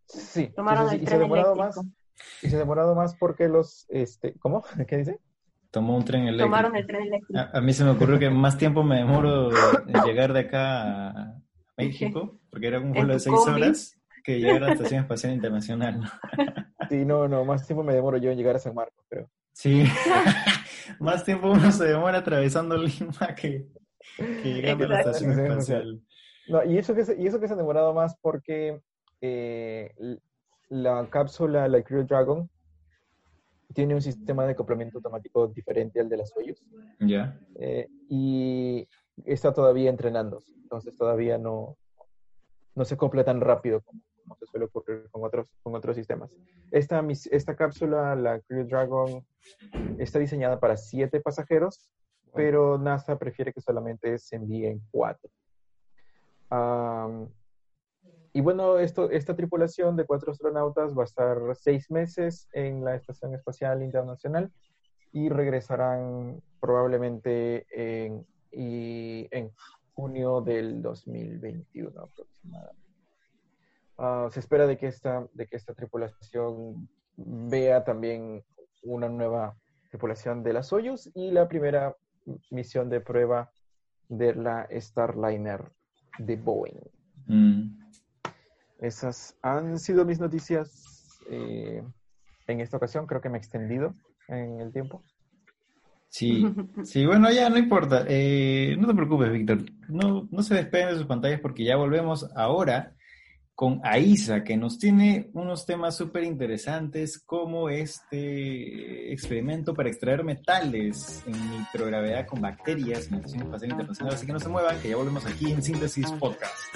Speaker 2: Sí.
Speaker 3: Tomaron
Speaker 2: sí,
Speaker 3: el
Speaker 2: y
Speaker 3: tren
Speaker 2: se ha demorado
Speaker 3: eléctrico.
Speaker 2: más. Y se ha demorado más porque los, este, ¿cómo? ¿Qué dice?
Speaker 1: Tomó un tren eléctrico.
Speaker 3: Tomaron el tren eléctrico.
Speaker 1: A, a mí se me ocurrió que más tiempo me demoro en llegar de acá a México, porque era un vuelo de seis
Speaker 3: combi.
Speaker 1: horas, que llegar a la Estación Espacial Internacional.
Speaker 2: Sí, no, no, más tiempo me demoro yo en llegar a San Marcos, pero.
Speaker 1: Sí, más tiempo uno se demora atravesando Lima que, que llegando a la. Estación
Speaker 2: Sí, sí, sí.
Speaker 1: Espacial.
Speaker 2: No, y eso que se, y eso que se ha demorado más porque eh, la cápsula, la Crew Dragon, tiene un sistema de acoplamiento automático diferente al de las Soyuz.
Speaker 1: Ya.
Speaker 2: eh, y está todavía entrenándose. Entonces todavía no, no se acopla tan rápido como, como se suele ocurrir con otros, con otros sistemas. Esta, esta cápsula, la Crew Dragon, está diseñada para siete pasajeros, pero NASA prefiere que solamente se envíen cuatro. Am, y bueno, esto, esta tripulación de cuatro astronautas va a estar seis meses en la Estación Espacial Internacional y regresarán probablemente en, y en junio del 2021 aproximadamente. Ah, se espera de que, esta, de que esta tripulación vea también una nueva tripulación de la Soyuz y la primera misión de prueba de la Starliner de Boeing.
Speaker 1: Mm.
Speaker 2: Esas han sido mis noticias eh, en esta ocasión. Creo que me he extendido en el tiempo.
Speaker 1: Sí, sí, bueno, ya no importa. Eh, no te preocupes, Víctor. No, no se despeguen de sus pantallas porque ya volvemos ahora con Aisa, que nos tiene unos temas súper interesantes como este experimento para extraer metales en microgravedad con bacterias en la Estación Espacial Internacional. Así que no se muevan, que ya volvemos aquí en Síntesis Podcast.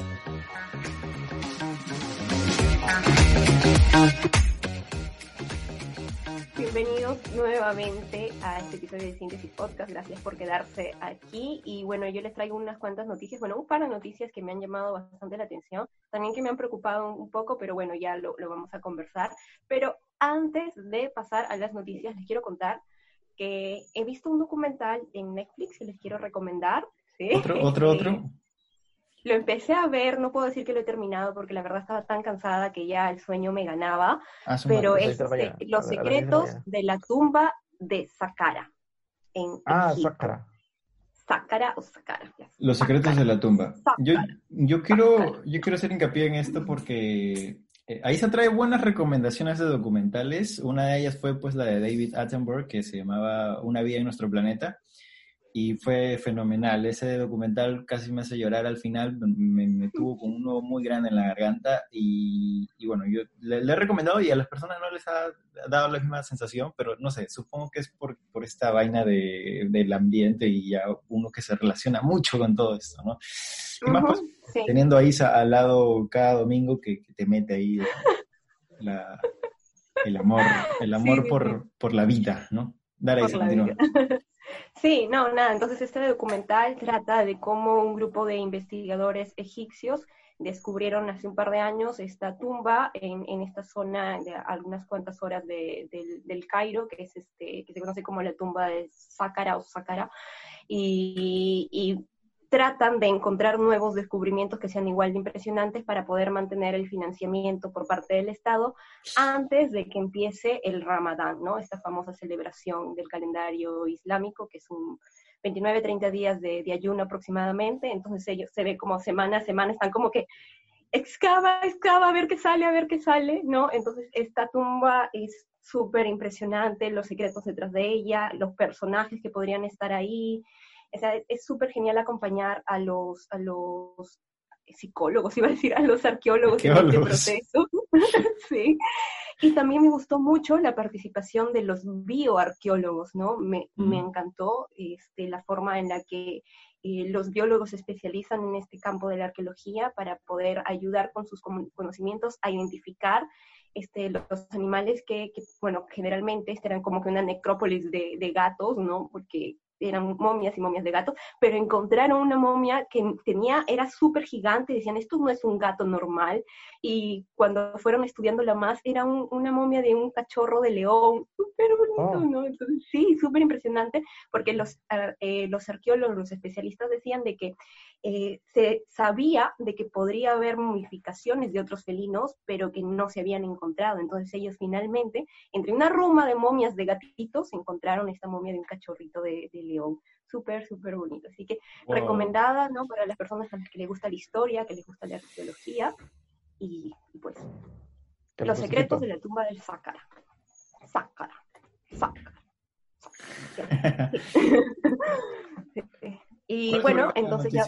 Speaker 3: Bienvenidos nuevamente a este episodio de Síntesis Podcast. Gracias por quedarse aquí. Y bueno, yo les traigo unas cuantas noticias, bueno, un par de noticias que me han llamado bastante la atención, también que me han preocupado un poco, pero bueno, ya lo, lo vamos a conversar. Pero antes de pasar a las noticias, les quiero contar que he visto un documental en Netflix que les quiero recomendar. ¿sí?
Speaker 1: Otro, otro, otro.
Speaker 3: Lo empecé a ver, no puedo decir que lo he terminado porque la verdad estaba tan cansada que ya el sueño me ganaba,
Speaker 1: Ah,
Speaker 3: pero
Speaker 1: madre.
Speaker 3: es
Speaker 2: mañana.
Speaker 3: este, Los
Speaker 2: ver, la
Speaker 3: secretos de la tumba de Saqqara. En
Speaker 2: Ah. Sakara.
Speaker 3: Saqqara o Saqqara.
Speaker 1: Los secretos de la tumba. Yo,
Speaker 3: Saqqara.
Speaker 1: yo quiero, yo quiero hacer hincapié en esto porque eh, ahí se trae buenas recomendaciones de documentales. Una de ellas fue pues la de David Attenborough que se llamaba Una vida en nuestro planeta y fue fenomenal. Ese documental casi me hace llorar al final, me, me tuvo con un nudo muy grande en la garganta y, y bueno, yo le, le he recomendado y a las personas no les ha dado la misma sensación, pero no sé, supongo que es por, por esta vaina de, del ambiente y ya uno que se relaciona mucho con todo esto, ¿no? Y más pues,
Speaker 3: Ujú, sí.
Speaker 1: teniendo a Isa al lado cada domingo que, que te mete ahí la- el amor, el amor
Speaker 3: sí,
Speaker 1: por,
Speaker 3: sí.
Speaker 1: por la vida, ¿no? Dale.
Speaker 3: Sí, no, nada, entonces este documental trata de cómo un grupo de investigadores egipcios descubrieron hace un par de años esta tumba en, en esta zona de algunas cuantas horas de- del, del Cairo, que es este, que se conoce como la tumba de Saqqara o Saqqara, y, y tratan de encontrar nuevos descubrimientos que sean igual de impresionantes para poder mantener el financiamiento por parte del Estado antes de que empiece el Ramadán, ¿no? Esta famosa celebración del calendario islámico, que es un 29, 30 días de, de ayuno aproximadamente, entonces ellos se ve como semana a semana, están como que excava, excava, a ver qué sale, a ver qué sale, ¿no? Entonces esta tumba es súper impresionante, los secretos detrás de ella, los personajes que podrían estar ahí, o sea, es súper genial acompañar a los, a los psicólogos, iba a decir a los arqueólogos, en este proceso. sí. Y también me gustó mucho la participación de los bioarqueólogos, ¿no? Me, me encantó este, la forma en la que eh, los biólogos se especializan en este campo de la arqueología para poder ayudar con sus conocimientos a identificar este, los animales que, bueno, generalmente este eran como que una necrópolis de, de gatos, ¿no? Porque eran momias y momias de gato, pero encontraron una momia que tenía, era súper gigante, decían, esto no es un gato normal, y cuando fueron estudiándola más, era una momia de un cachorro de león, súper bonito, oh. ¿no? Entonces, sí, súper impresionante, porque los, eh, los arqueólogos, los especialistas decían de que eh, se sabía de que podría haber momificaciones de otros felinos, pero que no se habían encontrado. Entonces ellos finalmente, entre una ruma de momias de gatitos, encontraron esta momia de un cachorrito de, león. Súper, súper bonito. Así que recomendada, ¿no? Para las personas a las que les gusta la historia, que les gusta la arqueología. Y, pues, los secretos de la tumba del Sácara. Sácara. Sácara. Y bueno, entonces ya...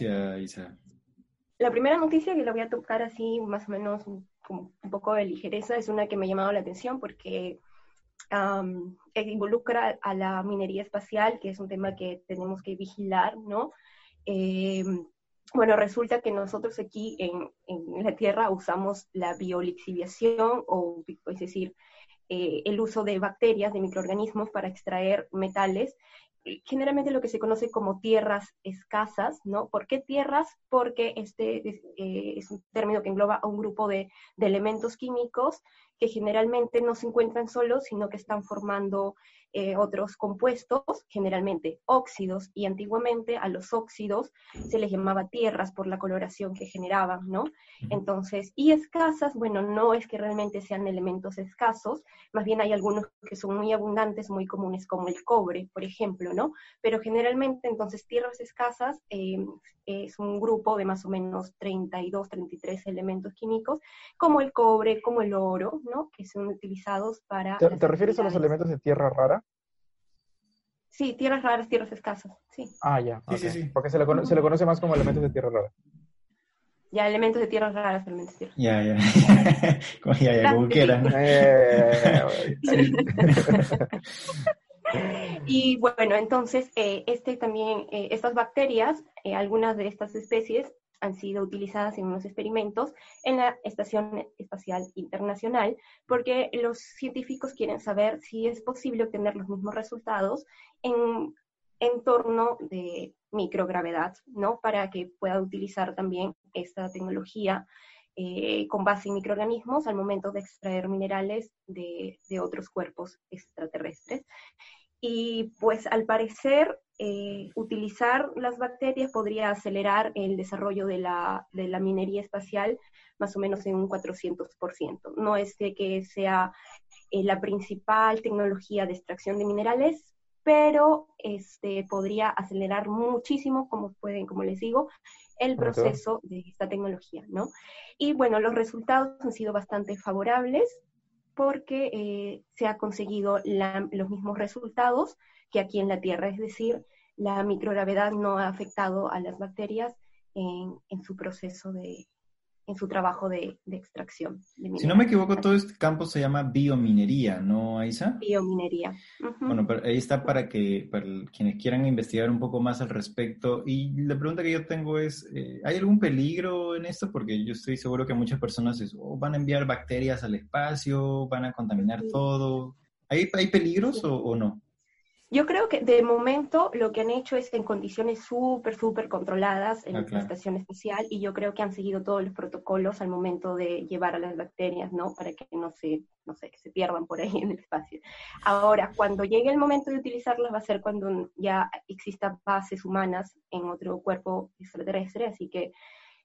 Speaker 3: La primera noticia que la voy a tocar así más o menos como un poco de ligereza es una que me ha llamado la atención porque involucra a la minería espacial, que es un tema que tenemos que vigilar, ¿no? Eh, bueno, resulta que nosotros aquí en, la Tierra usamos la biolixiviación, o es decir, eh, el uso de bacterias, de microorganismos para extraer metales generalmente lo que se conoce como tierras escasas, ¿no? ¿Por qué tierras? Porque este es, eh, un término que engloba a un grupo de, elementos químicos que generalmente no se encuentran solos, sino que están formando eh, otros compuestos, generalmente óxidos, y antiguamente a los óxidos se les llamaba tierras por la coloración que generaban, ¿no? Entonces, y escasas, bueno, no es que realmente sean elementos escasos, más bien hay algunos que son muy abundantes, muy comunes, como el cobre, por ejemplo, ¿no? Pero generalmente, entonces, tierras escasas eh, es un grupo de más o menos 32, 33 elementos químicos, como el cobre, como el oro, ¿no? Que son utilizados para...
Speaker 2: ¿Te, refieres a los elementos de tierra rara?
Speaker 3: Sí, tierras raras, tierras escasas, sí.
Speaker 2: Ah, ya. Sí, sí, sí. Porque se le, conoce, más como elementos de tierra rara.
Speaker 3: Ya, elementos de tierras raras, elementos de tierra.
Speaker 1: Ya, ya. como, ya, ya, como quieras. Eh,
Speaker 3: y bueno, entonces, eh, este también, eh, estas bacterias, algunas de estas especies han sido utilizadas en unos experimentos en la Estación Espacial Internacional, porque los científicos quieren saber si es posible obtener los mismos resultados en entorno de microgravedad, ¿no? Para que pueda utilizar también esta tecnología eh, con base en microorganismos al momento de extraer minerales de, de otros cuerpos extraterrestres. Y pues al parecer eh, utilizar las bacterias podría acelerar el desarrollo de la, de la, minería espacial más o menos en un 400%. No es de que sea eh, la principal tecnología de extracción de minerales, pero este, podría acelerar muchísimo, como pueden, como les digo, el proceso de esta tecnología, ¿no? Y bueno, los resultados han sido bastante favorables porque eh, se ha conseguido los mismos resultados que aquí en la Tierra, es decir, la microgravedad no ha afectado a las bacterias en, en su proceso de, en su trabajo de, de extracción.
Speaker 1: si no me equivoco, todo este campo se llama biominería, ¿no, Aisa?
Speaker 3: Biominería.
Speaker 1: Bueno, ahí está para que para quienes quieran investigar un poco más al respecto. Y la pregunta que yo tengo es, eh, ¿hay algún peligro en esto? Porque yo estoy seguro que muchas personas oh, van a enviar bacterias al espacio, van a contaminar todo. ¿Hay, ¿Hay peligros o, o no?
Speaker 3: Yo creo que de momento lo que han hecho es en condiciones súper, súper controladas en ah, la estación espacial y yo creo que han seguido todos los protocolos al momento de llevar a las bacterias, ¿no? Para que no se, no sé, que se pierdan por ahí en el espacio. Ahora, cuando llegue el momento de utilizarlas va a ser cuando ya existan bases humanas en otro cuerpo extraterrestre, así que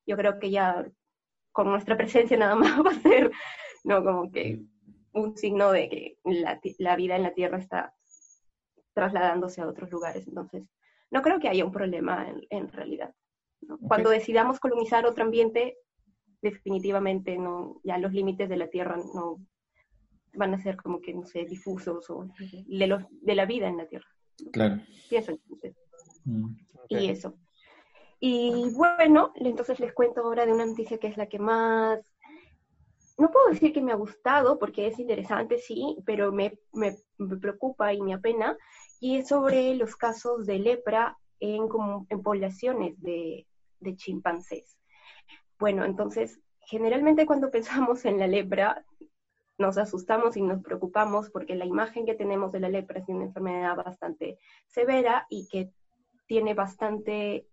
Speaker 3: yo creo que ya con nuestra presencia nada más va a ser, ¿no? Como que un signo de que la, la vida en la Tierra está trasladándose a otros lugares. Entonces, no creo que haya un problema en, realidad. Cuando decidamos colonizar otro ambiente, definitivamente no, ya los límites de la Tierra no van a ser como que, no sé, difusos o de, los, de la vida en la Tierra.
Speaker 1: Claro.
Speaker 3: Pienso mm. Y eso. Y bueno, entonces les cuento ahora de una noticia que es la que más, no puedo decir que me ha gustado, porque es interesante, sí, pero me, me, preocupa y me apena, y es sobre los casos de lepra en, en poblaciones de, de chimpancés. Bueno, entonces, generalmente cuando pensamos en la lepra, nos asustamos y nos preocupamos porque la imagen que tenemos de la lepra es una enfermedad bastante severa y que tiene bastante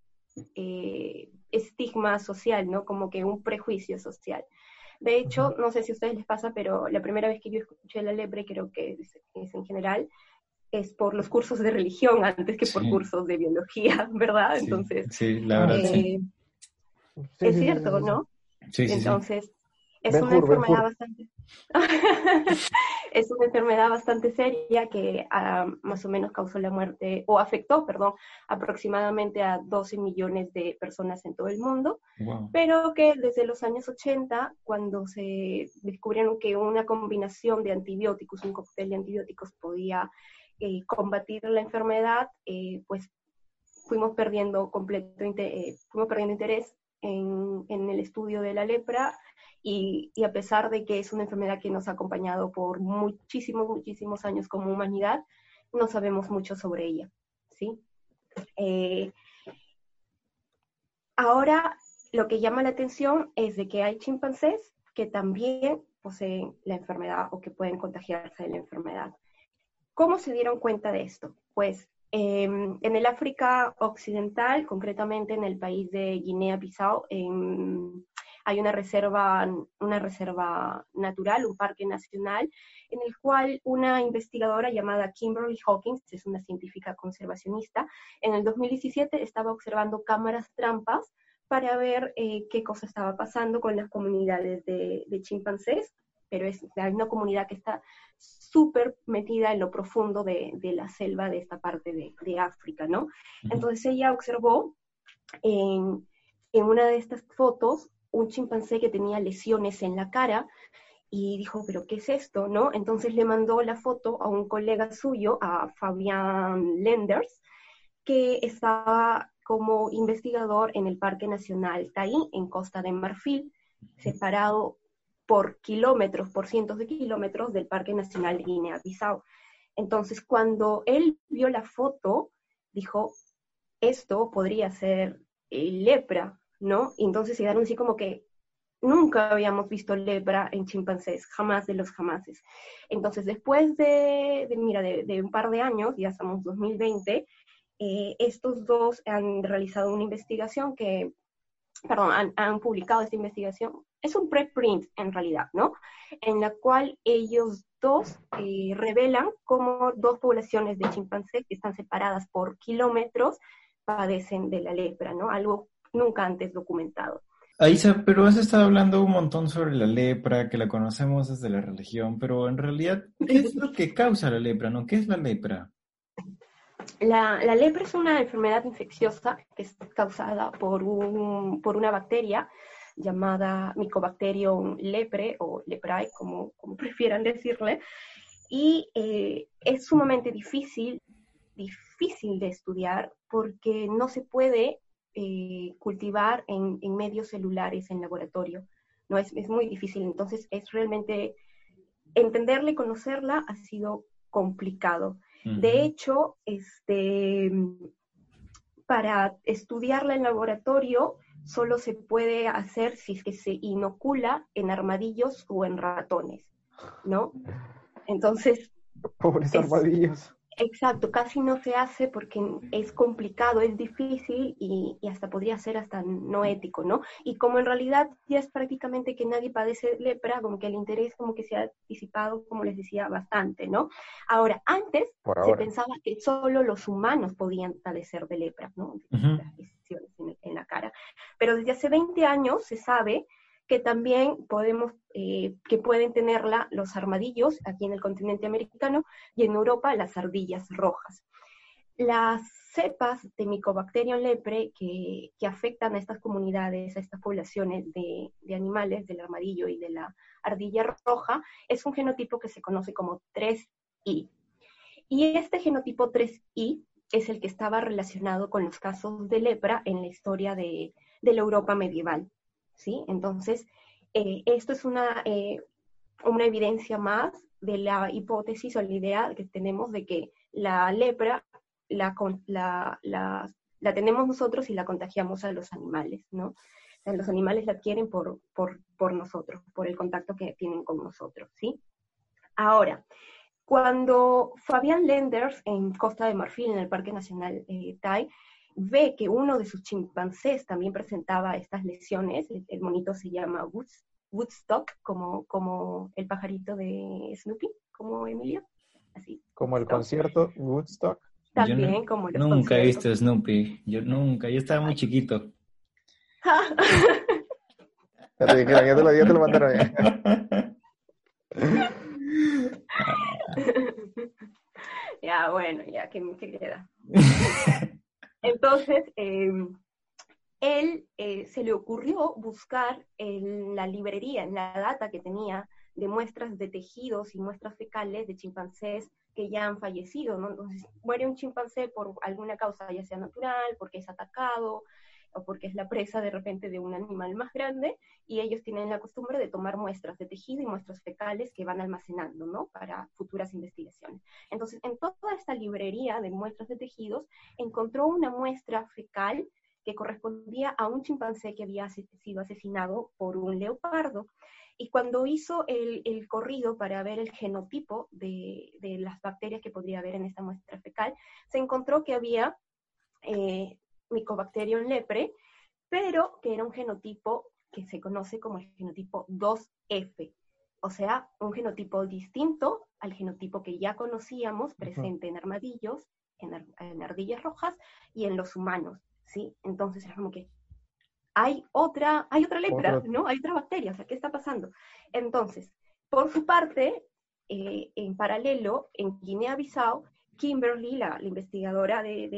Speaker 3: eh, estigma social, ¿no? Como que un prejuicio social. De hecho, no sé si a ustedes les pasa, pero la primera vez que yo escuché la lepra, creo que es, en general, es por los cursos de religión antes que por cursos de biología, ¿verdad? Entonces,
Speaker 1: sí, la verdad,
Speaker 3: eh, es cierto, ¿no? Sí, Entonces, es una enfermedad bastante es una enfermedad bastante seria que ah, más o menos causó la muerte o afectó, perdón, aproximadamente a 12 millones de personas en todo el mundo, pero que desde los años 80, cuando se descubrieron que una combinación de antibióticos, un cóctel de antibióticos podía eh, combatir la enfermedad, eh, pues fuimos perdiendo completo, eh, fuimos perdiendo interés en, en el estudio de la lepra y, a pesar de que es una enfermedad que nos ha acompañado por muchísimos, muchísimos años como humanidad, no sabemos mucho sobre ella, ¿sí? Eh, ahora, lo que llama la atención es de que hay chimpancés que también poseen la enfermedad o que pueden contagiarse de la enfermedad. ¿Cómo se dieron cuenta de esto? Pues em, en el África Occidental, concretamente en el país de Guinea-Bissau, en hay una reserva, una reserva natural, un parque nacional, en el cual una investigadora llamada Kimberly Hawkins, es una científica conservacionista, en el 2017 estaba observando cámaras trampas para ver eh, qué cosa estaba pasando con las comunidades de, chimpancés, pero es hay una comunidad que está súper metida en lo profundo de, la selva de esta parte de, África, ¿no? Entonces ella observó en, en, una de estas fotos un chimpancé que tenía lesiones en la cara y dijo, pero ¿qué es esto? ¿no? Entonces le mandó la foto a un colega suyo, a Fabian Lenders, que estaba como investigador en el Parque Nacional Taí, en Costa de Marfil, separado por kilómetros, por cientos de kilómetros del Parque Nacional de Guinea-Bissau. Entonces, cuando él vio la foto, dijo, esto podría ser lepra, ¿no? Y entonces se dieron así como que nunca habíamos visto lepra en chimpancés, jamás de los jamases. Entonces, después de, mira, de, un par de años, ya estamos 2020, eh, estos dos han realizado una investigación que, perdón, han, publicado esta investigación, es un preprint en realidad, ¿no? En la cual ellos dos eh, revelan cómo dos poblaciones de chimpancés que están separadas por kilómetros padecen de la lepra, ¿no? Algo nunca antes documentado.
Speaker 1: Aisa, pero has estado hablando un montón sobre la lepra, que la conocemos desde la religión, pero en realidad, ¿qué es lo que causa la lepra, no? ¿Qué es la lepra?
Speaker 3: La, la lepra es una enfermedad infecciosa que es causada por, un, por una bacteria llamada Mycobacterium lepre o leprae, como, como prefieran decirle, y eh, es sumamente difícil, difícil de estudiar porque no se puede eh, cultivar en, medios celulares, en laboratorio. No es, muy difícil, entonces es realmente entenderla y conocerla ha sido complicado. De hecho, este, para estudiarla en laboratorio solo se puede hacer si es que se inocula en armadillos o en ratones, ¿no? Entonces...
Speaker 2: Pobres armadillos.
Speaker 3: Exacto, casi no se hace porque es complicado, es difícil y, hasta podría ser hasta no ético, ¿no? Y como en realidad ya es prácticamente que nadie padece lepra, como que el interés como que se ha disipado, como les decía, bastante, ¿no? Ahora, antes se pensaba que solo los humanos podían padecer de lepra, ¿no? En, en la cara. Pero desde hace 20 años se sabe que también podemos, eh, que pueden tenerla los armadillos aquí en el continente americano y en Europa las ardillas rojas. Las cepas de Mycobacterium lepre que, que afectan a estas comunidades, a estas poblaciones de, de, animales, del armadillo y de la ardilla roja, es un genotipo que se conoce como 3I. Y este genotipo 3I es el que estaba relacionado con los casos de lepra en la historia de, la Europa medieval. ¿Sí? Entonces, eh, esto es una, eh, una evidencia más de la hipótesis o la idea que tenemos de que la lepra la, la, la, tenemos nosotros y la contagiamos a los animales, ¿no? los animales la adquieren por, por, por nosotros, por el contacto que tienen con nosotros, ¿sí? Ahora, cuando Fabián Lenders en Costa de Marfil, en el Parque Nacional eh, Tai, ve que uno de sus chimpancés también presentaba estas lesiones, el, monito se llama Woodstock, como, como el pajarito de Snoopy, como Emilio, así.
Speaker 2: Como el concierto Woodstock.
Speaker 3: También, como los
Speaker 1: Nunca he visto Snoopy, yo nunca, yo estaba muy chiquito.
Speaker 2: ya te dijeron, ya te lo, ya te lo mandaron.
Speaker 3: ya, bueno, ya, ¿qué, qué queda? Entonces, em, él eh, se le ocurrió buscar en la librería, en la data que tenía de muestras de tejidos y muestras fecales de chimpancés que ya han fallecido, ¿no? Entonces, muere un chimpancé por alguna causa, ya sea natural, porque es atacado, o porque es la presa de repente de un animal más grande, y ellos tienen la costumbre de tomar muestras de tejido y muestras fecales que van almacenando, ¿no? Para futuras investigaciones. Entonces, en toda esta librería de muestras de tejidos, encontró una muestra fecal que correspondía a un chimpancé que había sido asesinado por un leopardo. Y cuando hizo el, el corrido para ver el genotipo de, de, las bacterias que podría haber en esta muestra fecal, se encontró que había eh, Mycobacterium lepre, pero que era un genotipo que se conoce como el genotipo 2F, o sea, un genotipo distinto al genotipo que ya conocíamos, presente en armadillos, en, ardillas rojas y en los humanos, ¿sí? Entonces es como que hay otra, hay otra lepra, ¿no? Hay otra bacteria, o sea, ¿qué está pasando? Entonces, por su parte, eh, en paralelo, en Guinea-Bissau, Kimberly, la, investigadora de,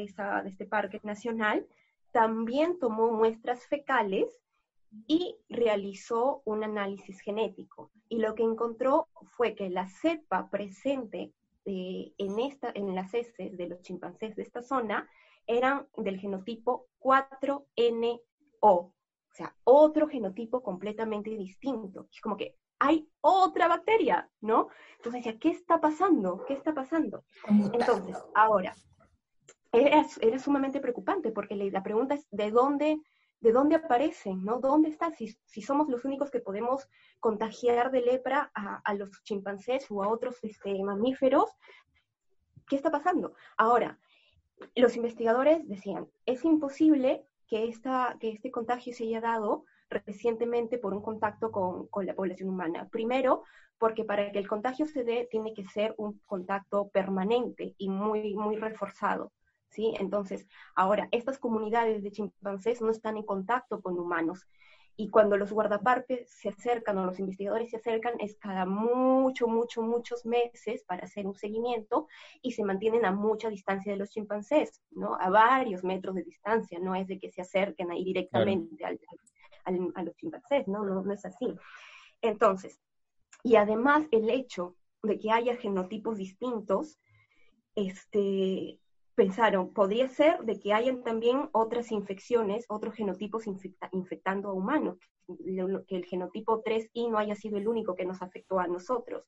Speaker 3: este parque nacional, también tomó muestras fecales y realizó un análisis genético. Y lo que encontró fue que la cepa presente eh, en, en las heces de los chimpancés de esta zona eran del genotipo 4NO, o sea, otro genotipo completamente distinto. Es como que hay otra bacteria, ¿no? Entonces decía, ¿qué está pasando? ¿Qué está pasando? Entonces, ahora, era, sumamente preocupante porque la pregunta es, ¿de dónde, de dónde aparecen? ¿no? ¿Dónde está? Si, somos los únicos que podemos contagiar de lepra a, los chimpancés o a otros este, mamíferos, ¿qué está pasando? Ahora, los investigadores decían, es imposible que, esta, que este contagio se haya dado recientemente por un contacto con, la población humana. Primero, porque para que el contagio se dé tiene que ser un contacto permanente y muy, muy reforzado. ¿sí? Entonces, ahora, estas comunidades de chimpancés no están en contacto con humanos. Y cuando los guardaparques se acercan o los investigadores se acercan, es cada mucho, mucho, muchos meses para hacer un seguimiento y se mantienen a mucha distancia de los chimpancés, ¿no? A varios metros de distancia, no es de que se acerquen ahí directamente al, a los chimpancés, ¿no? ¿no? No es así. Entonces, y además el hecho de que haya genotipos distintos, este, pensaron, podría ser de que hayan también otras infecciones, otros genotipos infectando a humanos, que el genotipo 3i no haya sido el único que nos afectó a nosotros.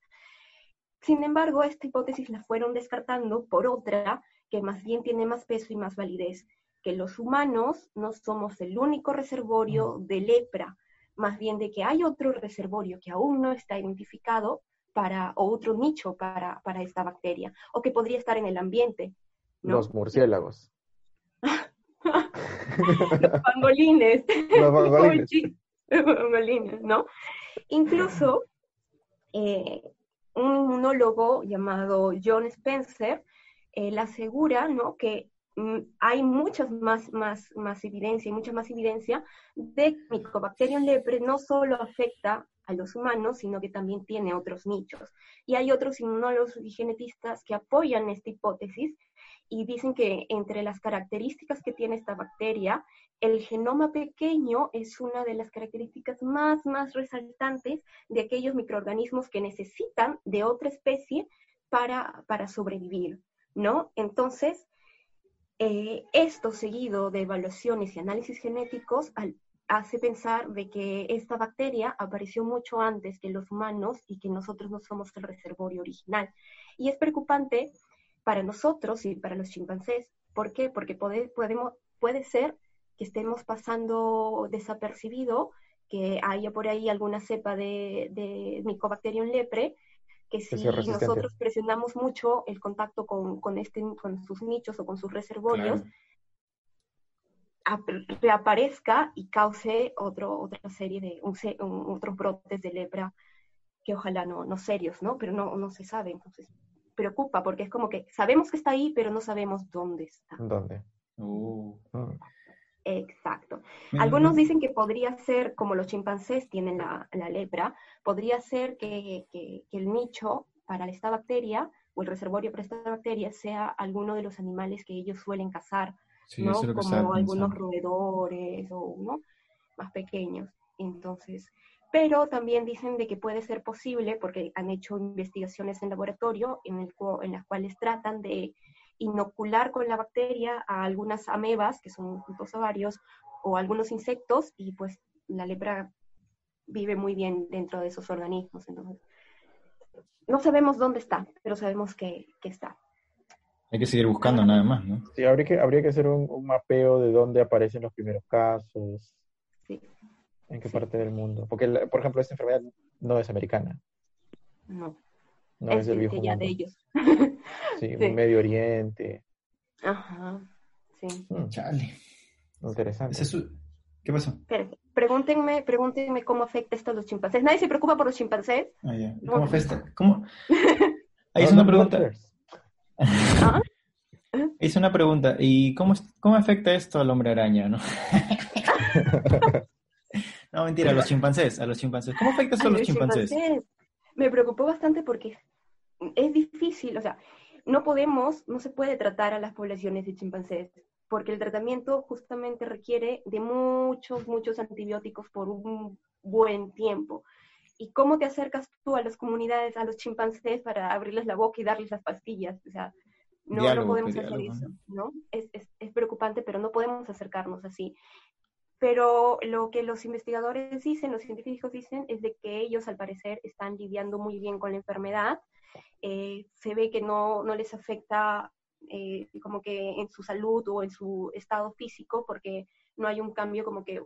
Speaker 3: Sin embargo, esta hipótesis la fueron descartando por otra que más bien tiene más peso y más validez, que los humanos no somos el único reservorio de lepra, más bien de que hay otro reservorio que aún no está identificado para, o otro nicho para, para esta bacteria, o que podría estar en el ambiente.
Speaker 2: Los murciélagos.
Speaker 3: los pangolines. Los pangolines. ¿no? Incluso eh, un inmunólogo llamado John Spencer él asegura ¿no? que hay muchas más, más, más evidencia, y mucha más evidencia de que Mycobacterium lepre no solo afecta a los humanos, sino que también tiene otros nichos. Y hay otros inmunólogos y genetistas que apoyan esta hipótesis y dicen que entre las características que tiene esta bacteria, el genoma pequeño es una de las características más, más resaltantes de aquellos microorganismos que necesitan de otra especie para, para sobrevivir, ¿no? Entonces, Eh, esto seguido de evaluaciones y análisis genéticos hace pensar de que esta bacteria apareció mucho antes que los humanos y que nosotros no somos el reservorio original. Y es preocupante para nosotros y para los chimpancés. ¿Por qué? Porque puede, podemos, puede ser que estemos pasando desapercibido, que haya por ahí alguna cepa de, de Mycobacterium lepre, que si nosotros presionamos mucho el contacto con, con, este, con sus nichos o con sus reservorios, reaparezca y cause otro, otra serie de, otros brotes de lepra que ojalá no, no serios, ¿no? Pero no, no se sabe, entonces preocupa porque es como que sabemos que está ahí, pero no sabemos dónde está.
Speaker 2: ¿Dónde?
Speaker 1: Uh.
Speaker 2: Mm.
Speaker 3: Exacto. Algunos dicen que podría ser, como los chimpancés tienen la, lepra, podría ser que, el nicho para esta bacteria o el reservorio para esta bacteria sea alguno de los animales que ellos suelen cazar, ¿no? Como algunos roedores o ¿no? más pequeños. Entonces, pero también dicen de que puede ser posible, porque han hecho investigaciones en laboratorio en, el, en las cuales tratan de inocular con la bacteria a algunas amebas, que son puntos ovarios, o algunos insectos, y pues la lepra vive muy bien dentro de esos organismos. Entonces, no sabemos dónde está, pero sabemos que, está.
Speaker 1: Hay que seguir buscando nada más, ¿no?
Speaker 2: Sí, habría que, habría que hacer un, mapeo de dónde aparecen los primeros casos.
Speaker 3: Sí.
Speaker 2: En qué parte del mundo. Porque, por ejemplo, esta enfermedad no es americana.
Speaker 3: No.
Speaker 2: No es, del viejo
Speaker 3: mundo. de ellos.
Speaker 2: Sí, Medio Oriente.
Speaker 3: Ajá, sí.
Speaker 1: Mm, chale.
Speaker 2: Interesante.
Speaker 1: ¿Qué pasó?
Speaker 3: pregúntenme, pregúntenme cómo afecta esto a los chimpancés. Nadie se preocupa por los chimpancés.
Speaker 1: Ah. ¿Cómo afecta? ¿Cómo? Ahí es una pregunta. ¿Ah? Hice una pregunta. ¿Y cómo, cómo afecta esto al hombre araña, no? no, mentira, a los chimpancés, a los chimpancés. ¿Cómo afecta esto a los, chimpancés?
Speaker 3: Me preocupó bastante porque es difícil, o sea, no podemos, no se puede tratar a las poblaciones de chimpancés, porque el tratamiento justamente requiere de muchos, muchos antibióticos por un buen tiempo. ¿Y cómo te acercas tú a las comunidades, a los chimpancés, para abrirles la boca y darles las pastillas? O sea, no, no podemos hacer eso, ¿no? Es, es, es, preocupante, pero no podemos acercarnos así. Pero lo que los investigadores dicen, los científicos dicen, es de que ellos al parecer están lidiando muy bien con la enfermedad, eh, se ve que no, no les afecta eh, como que en su salud o en su estado físico, porque no hay un cambio como que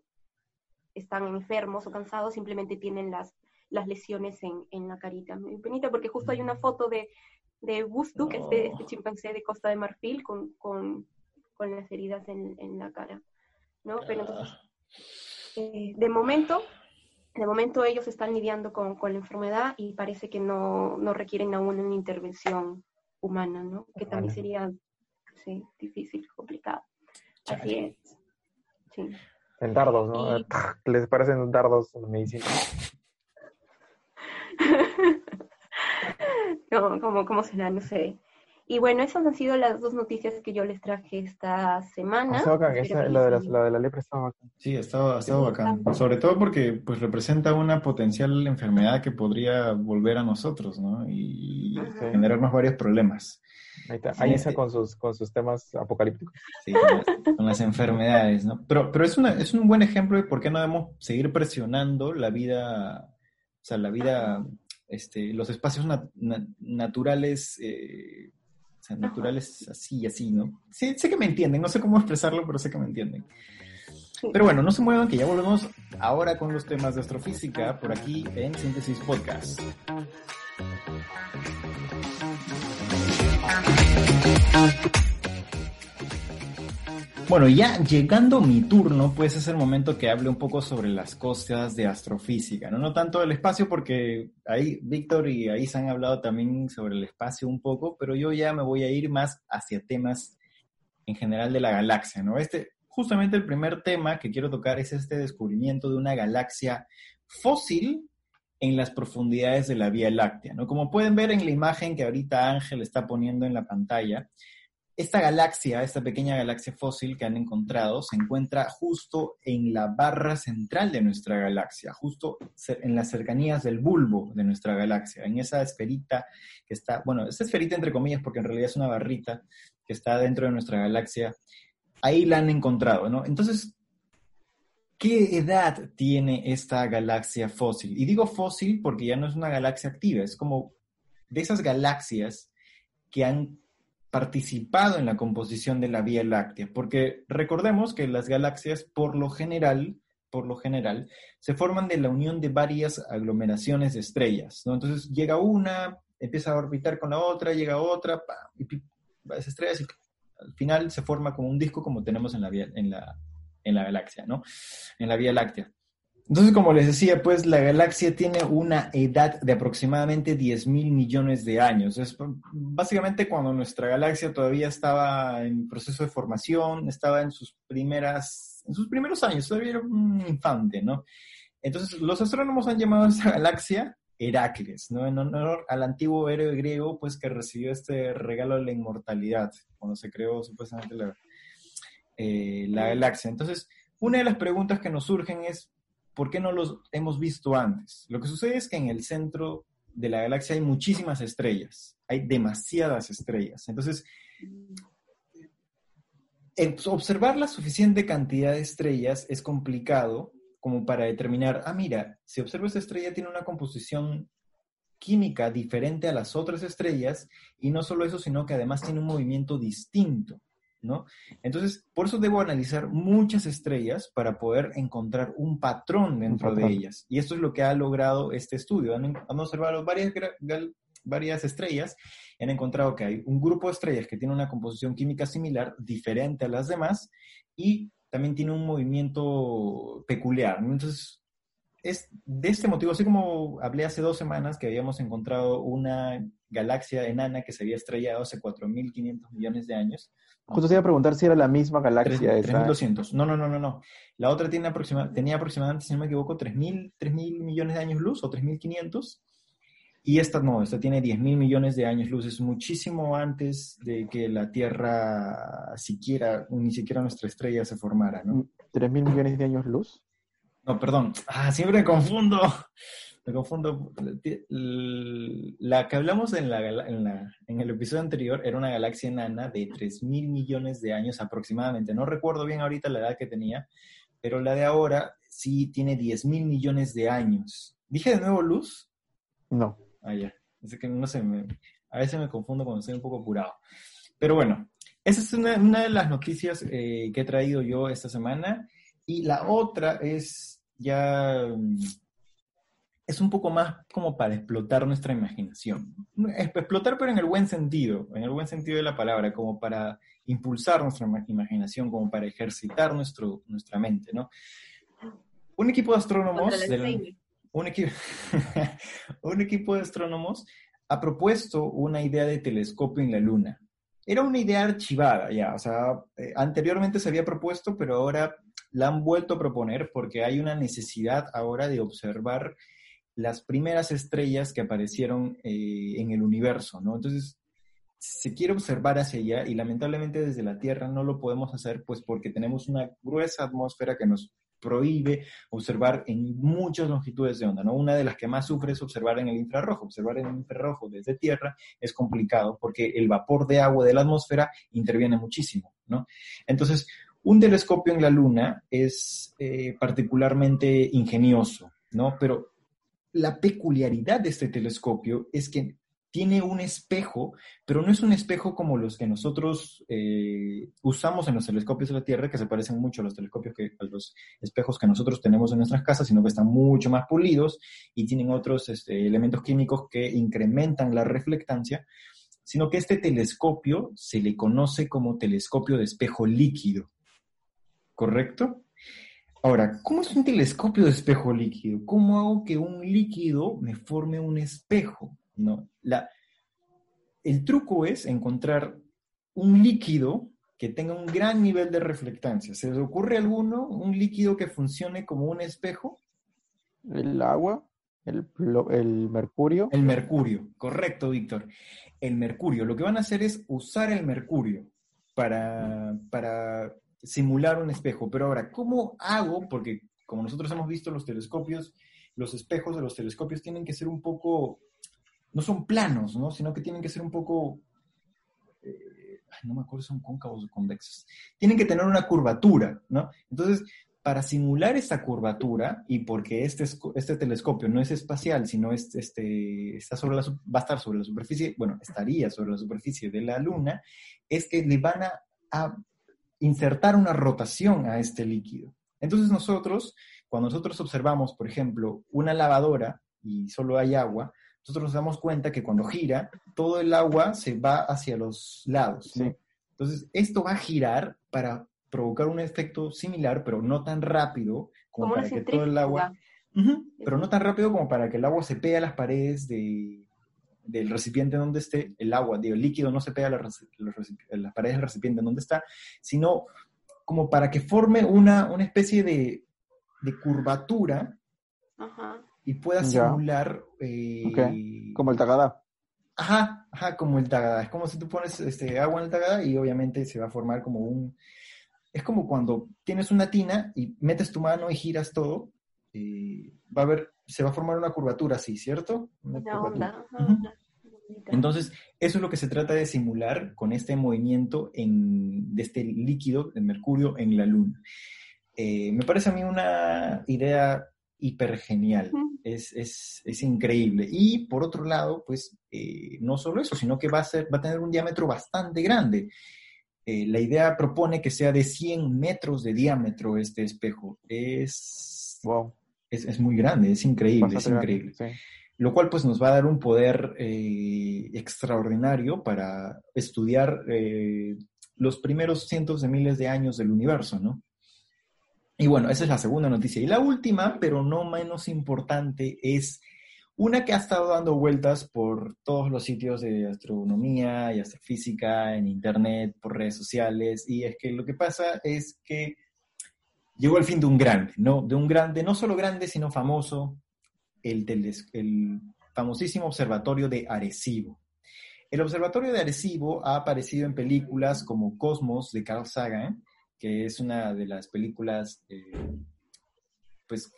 Speaker 3: están enfermos o cansados, simplemente tienen las, las lesiones en, en la carita. Me penita porque justo hay una foto de, de Bustu, que es de este chimpancé de Costa de Marfil, con, con, con las heridas en, en, la cara. ¿no? Pero entonces, eh, de momento, de momento ellos están lidiando con, con la enfermedad y parece que no, no, requieren aún una intervención humana, ¿no? Que también sería sí, difícil, complicado. Así es. Sí.
Speaker 2: En dardos, ¿no? Les parecen dardos medicina.
Speaker 3: no, ¿cómo, ¿Cómo será? No sé. Y bueno, esas han sido las dos noticias que yo les traje esta semana.
Speaker 2: Bacán, lo, de la, de la lepra está bacán.
Speaker 1: Sí, ha estado, bacán. Sobre todo porque pues representa una potencial enfermedad que podría volver a nosotros, ¿no? Y generarnos varios problemas.
Speaker 2: Ahí está, ahí está con sus, con sus temas apocalípticos.
Speaker 1: Sí, con las, enfermedades, ¿no? Pero, pero es, una, es un buen ejemplo de por qué no debemos seguir presionando la vida, o sea, la vida, este, los espacios naturales eh, naturales así y así, ¿no? Sí, sé que me entienden, no sé cómo expresarlo, pero sé que me entienden. Pero bueno, no se muevan que ya volvemos ahora con los temas de astrofísica por aquí en Síntesis Podcast. Bueno, ya llegando mi turno, pues es el momento que hable un poco sobre las cosas de astrofísica, ¿no? No tanto del espacio, porque ahí Víctor y ahí han hablado también sobre el espacio un poco, pero yo ya me voy a ir más hacia temas en general de la galaxia, ¿no? Este, justamente el primer tema que quiero tocar es este descubrimiento de una galaxia fósil en las profundidades de la Vía Láctea, ¿no? Como pueden ver en la imagen que ahorita Ángel está poniendo en la pantalla, esta galaxia, esta pequeña galaxia fósil que han encontrado, se encuentra justo en la barra central de nuestra galaxia, justo en las cercanías del bulbo de nuestra galaxia, en esa esferita que está, bueno, esa esferita entre comillas porque en realidad es una barrita que está dentro de nuestra galaxia, ahí la han encontrado, ¿no? Entonces, ¿qué edad tiene esta galaxia fósil? Y digo fósil porque ya no es una galaxia activa, es como de esas galaxias que han participado en la composición de la Vía Láctea, porque recordemos que las galaxias por lo general, por lo general, se forman de la unión de varias aglomeraciones de estrellas, ¿no? Entonces llega una, empieza a orbitar con la otra, llega otra, y varias estrellas y al final se forma como un disco como tenemos en la, en la, en la galaxia, ¿no? En la Vía Láctea. Entonces, como les decía, pues la galaxia tiene una edad de aproximadamente 10 mil millones de años. Es básicamente cuando nuestra galaxia todavía estaba en proceso de formación, estaba en sus primeras, en sus primeros años, todavía era un infante, ¿no? Entonces, los astrónomos han llamado a esta galaxia Heracles, ¿no? En honor al antiguo héroe griego, pues que recibió este regalo de la inmortalidad, cuando se creó supuestamente la, eh, la galaxia. Entonces, una de las preguntas que nos surgen es, ¿por qué no los hemos visto antes? Lo que sucede es que en el centro de la galaxia hay muchísimas estrellas, hay demasiadas estrellas. Entonces, observar la suficiente cantidad de estrellas es complicado como para determinar, ah, mira, si observo esta estrella tiene una composición química diferente a las otras estrellas, y no solo eso, sino que además tiene un movimiento distinto. ¿No? Entonces, por eso debo analizar muchas estrellas para poder encontrar un patrón dentro de ellas. Y esto es lo que ha logrado este estudio. Han, observado varias, varias estrellas y han encontrado que hay un grupo de estrellas que tiene una composición química similar, diferente a las demás, y también tiene un movimiento peculiar. Entonces, es de este motivo, así como hablé hace dos semanas que habíamos encontrado una galaxia enana que se había estrellado hace 4.500 millones de años,
Speaker 2: Justo te iba a preguntar si era la misma galaxia 3,
Speaker 1: 3200. No, no, no, no, no. La otra tiene aproxima, tenía aproximadamente, si no me equivoco, 3.000 mil millones de años luz o 3.500. Y esta no, esta tiene 10.000 millones de años luz. Es muchísimo antes de que la Tierra siquiera, ni siquiera nuestra estrella se formara, ¿no?
Speaker 2: ¿3.000 millones de años luz?
Speaker 1: No, perdón. Ah, siempre me confundo me confundo. La que hablamos en, en, el episodio anterior era una galaxia enana de 3 mil millones de años aproximadamente. No recuerdo bien ahorita la edad que tenía, pero la de ahora sí tiene 10 mil millones de años. ¿Dije de nuevo luz?
Speaker 2: No.
Speaker 1: Ah, ya. Es que no sé, a veces me confundo cuando estoy un poco apurado. Pero bueno, esa es una, de las noticias eh, que he traído yo esta semana. Y la otra es ya es un poco más como para explotar nuestra imaginación. Explotar, pero en el buen sentido, en el buen sentido de la palabra, como para impulsar nuestra imaginación, como para ejercitar nuestro, nuestra mente, ¿no? Un equipo de astrónomos, un, equipo, un equipo de astrónomos ha propuesto una idea de telescopio en la Luna. Era una idea archivada ya, o sea, eh, anteriormente se había propuesto, pero ahora la han vuelto a proponer porque hay una necesidad ahora de observar las primeras estrellas que aparecieron eh, en el universo, ¿no? Entonces, se quiere observar hacia allá y lamentablemente desde la Tierra no lo podemos hacer, pues porque tenemos una gruesa atmósfera que nos prohíbe observar en muchas longitudes de onda, ¿no? Una de las que más sufre es observar en el infrarrojo. Observar en el infrarrojo desde Tierra es complicado porque el vapor de agua de la atmósfera interviene muchísimo, ¿no? Entonces, un telescopio en la Luna es eh, particularmente ingenioso, ¿no? Pero la peculiaridad de este telescopio es que tiene un espejo, pero no es un espejo como los que nosotros eh, usamos en los telescopios de la Tierra, que se parecen mucho a los telescopios que a los espejos que nosotros tenemos en nuestras casas, sino que están mucho más pulidos y tienen otros este, elementos químicos que incrementan la reflectancia, sino que este telescopio se le conoce como telescopio de espejo líquido, ¿correcto? Ahora, ¿cómo es un telescopio de espejo líquido? ¿Cómo hago que un líquido me forme un espejo? ¿No? La, el truco es encontrar un líquido que tenga un gran nivel de reflectancia. ¿Se les ocurre alguno, un líquido que funcione como un espejo?
Speaker 2: El agua, el, el mercurio.
Speaker 1: El mercurio, correcto, Víctor. El mercurio. Lo que van a hacer es usar el mercurio para, para simular un espejo. Pero ahora, ¿cómo hago? Porque como nosotros hemos visto los telescopios, los espejos de los telescopios tienen que ser un poco, no son planos, ¿no? Sino que tienen que ser un poco, eh, no me acuerdo si son cóncavos o convexos, tienen que tener una curvatura, ¿no? Entonces, para simular esta curvatura, y porque este, este telescopio no es espacial, sino es, este, está sobre la, va a estar sobre la superficie, bueno, estaría sobre la superficie de la Luna, es que le van a, a insertar una rotación a este líquido. Entonces nosotros, cuando nosotros observamos, por ejemplo, una lavadora y solo hay agua, nosotros nos damos cuenta que cuando gira, todo el agua se va hacia los lados. Entonces, esto va a girar para provocar un efecto similar, pero no tan rápido como, para que todo el agua... pero no tan rápido como para que el agua se pegue a las paredes de, del recipiente donde esté, el agua, digo, el líquido no se pega a, las paredes del recipiente donde está, sino como para que forme una, una especie de, de curvatura y pueda simular...
Speaker 2: Eh, como el tagada.
Speaker 1: Ajá, ajá, como el tagada. Es como si tú pones este, agua en el tagada y obviamente se va a formar como un... Es como cuando tienes una tina y metes tu mano y giras todo, eh, va a haber, se va a formar una curvatura así, ¿cierto? Una onda, Entonces, eso es lo que se trata de simular con este movimiento en, de este líquido de mercurio en la luna. Eh, me parece a mí una idea hiper genial, es, es, es, increíble. Y por otro lado, pues eh, no solo eso, sino que va a, ser, va a tener un diámetro bastante grande. Eh, la idea propone que sea de 100 metros de diámetro este espejo. Es,
Speaker 2: wow.
Speaker 1: es, es muy grande, es increíble, es increíble. Lo cual pues nos va a dar un poder eh, extraordinario para estudiar los primeros cientos de miles de años del universo, ¿no? Y bueno, esa es la segunda noticia. Y la última, pero no menos importante, es una que ha estado dando vueltas por todos los sitios de astronomía y astrofísica, en internet, por redes sociales, y es que lo que pasa es que llegó el fin de un grande, ¿no? De un grande, no solo grande, sino famoso, el, el famosísimo observatorio de Arecibo. El observatorio de Arecibo ha aparecido en películas como Cosmos de Carl Sagan, que es una de las películas, eh, pues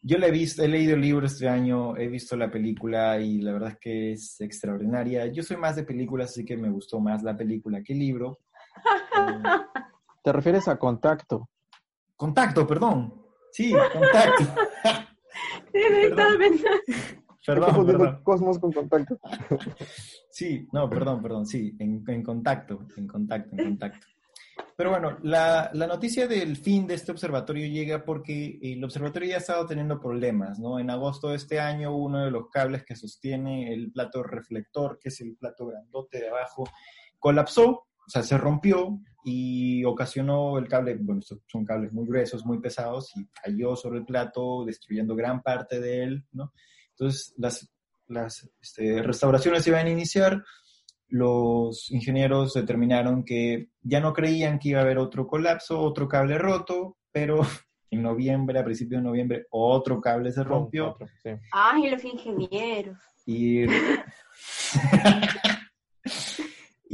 Speaker 1: yo la he visto, he leído el libro este año, he visto la película y la verdad es que es extraordinaria. Yo soy más de películas, así que me gustó más la película que el libro.
Speaker 2: ¿Te refieres a Contacto?
Speaker 1: Contacto, perdón. Sí, Contacto.
Speaker 2: perdón, perdón. Cosmos con Contacto.
Speaker 1: sí, no, perdón, perdón, sí, en, en contacto, en contacto, en contacto. Pero bueno, la, la, noticia del fin de este observatorio llega porque el observatorio ya ha estado teniendo problemas, ¿no? En agosto de este año, uno de los cables que sostiene el plato reflector, que es el plato grandote de abajo, colapsó, o sea, se rompió y ocasionó el cable, bueno, estos son cables muy gruesos, muy pesados, y cayó sobre el plato, destruyendo gran parte de él, ¿no? Entonces, las, las este, restauraciones iban a iniciar, los ingenieros determinaron que ya no creían que iba a haber otro colapso, otro cable roto, pero en noviembre, a principios de noviembre, otro cable se rompió.
Speaker 3: Ay, los ingenieros.
Speaker 1: Y...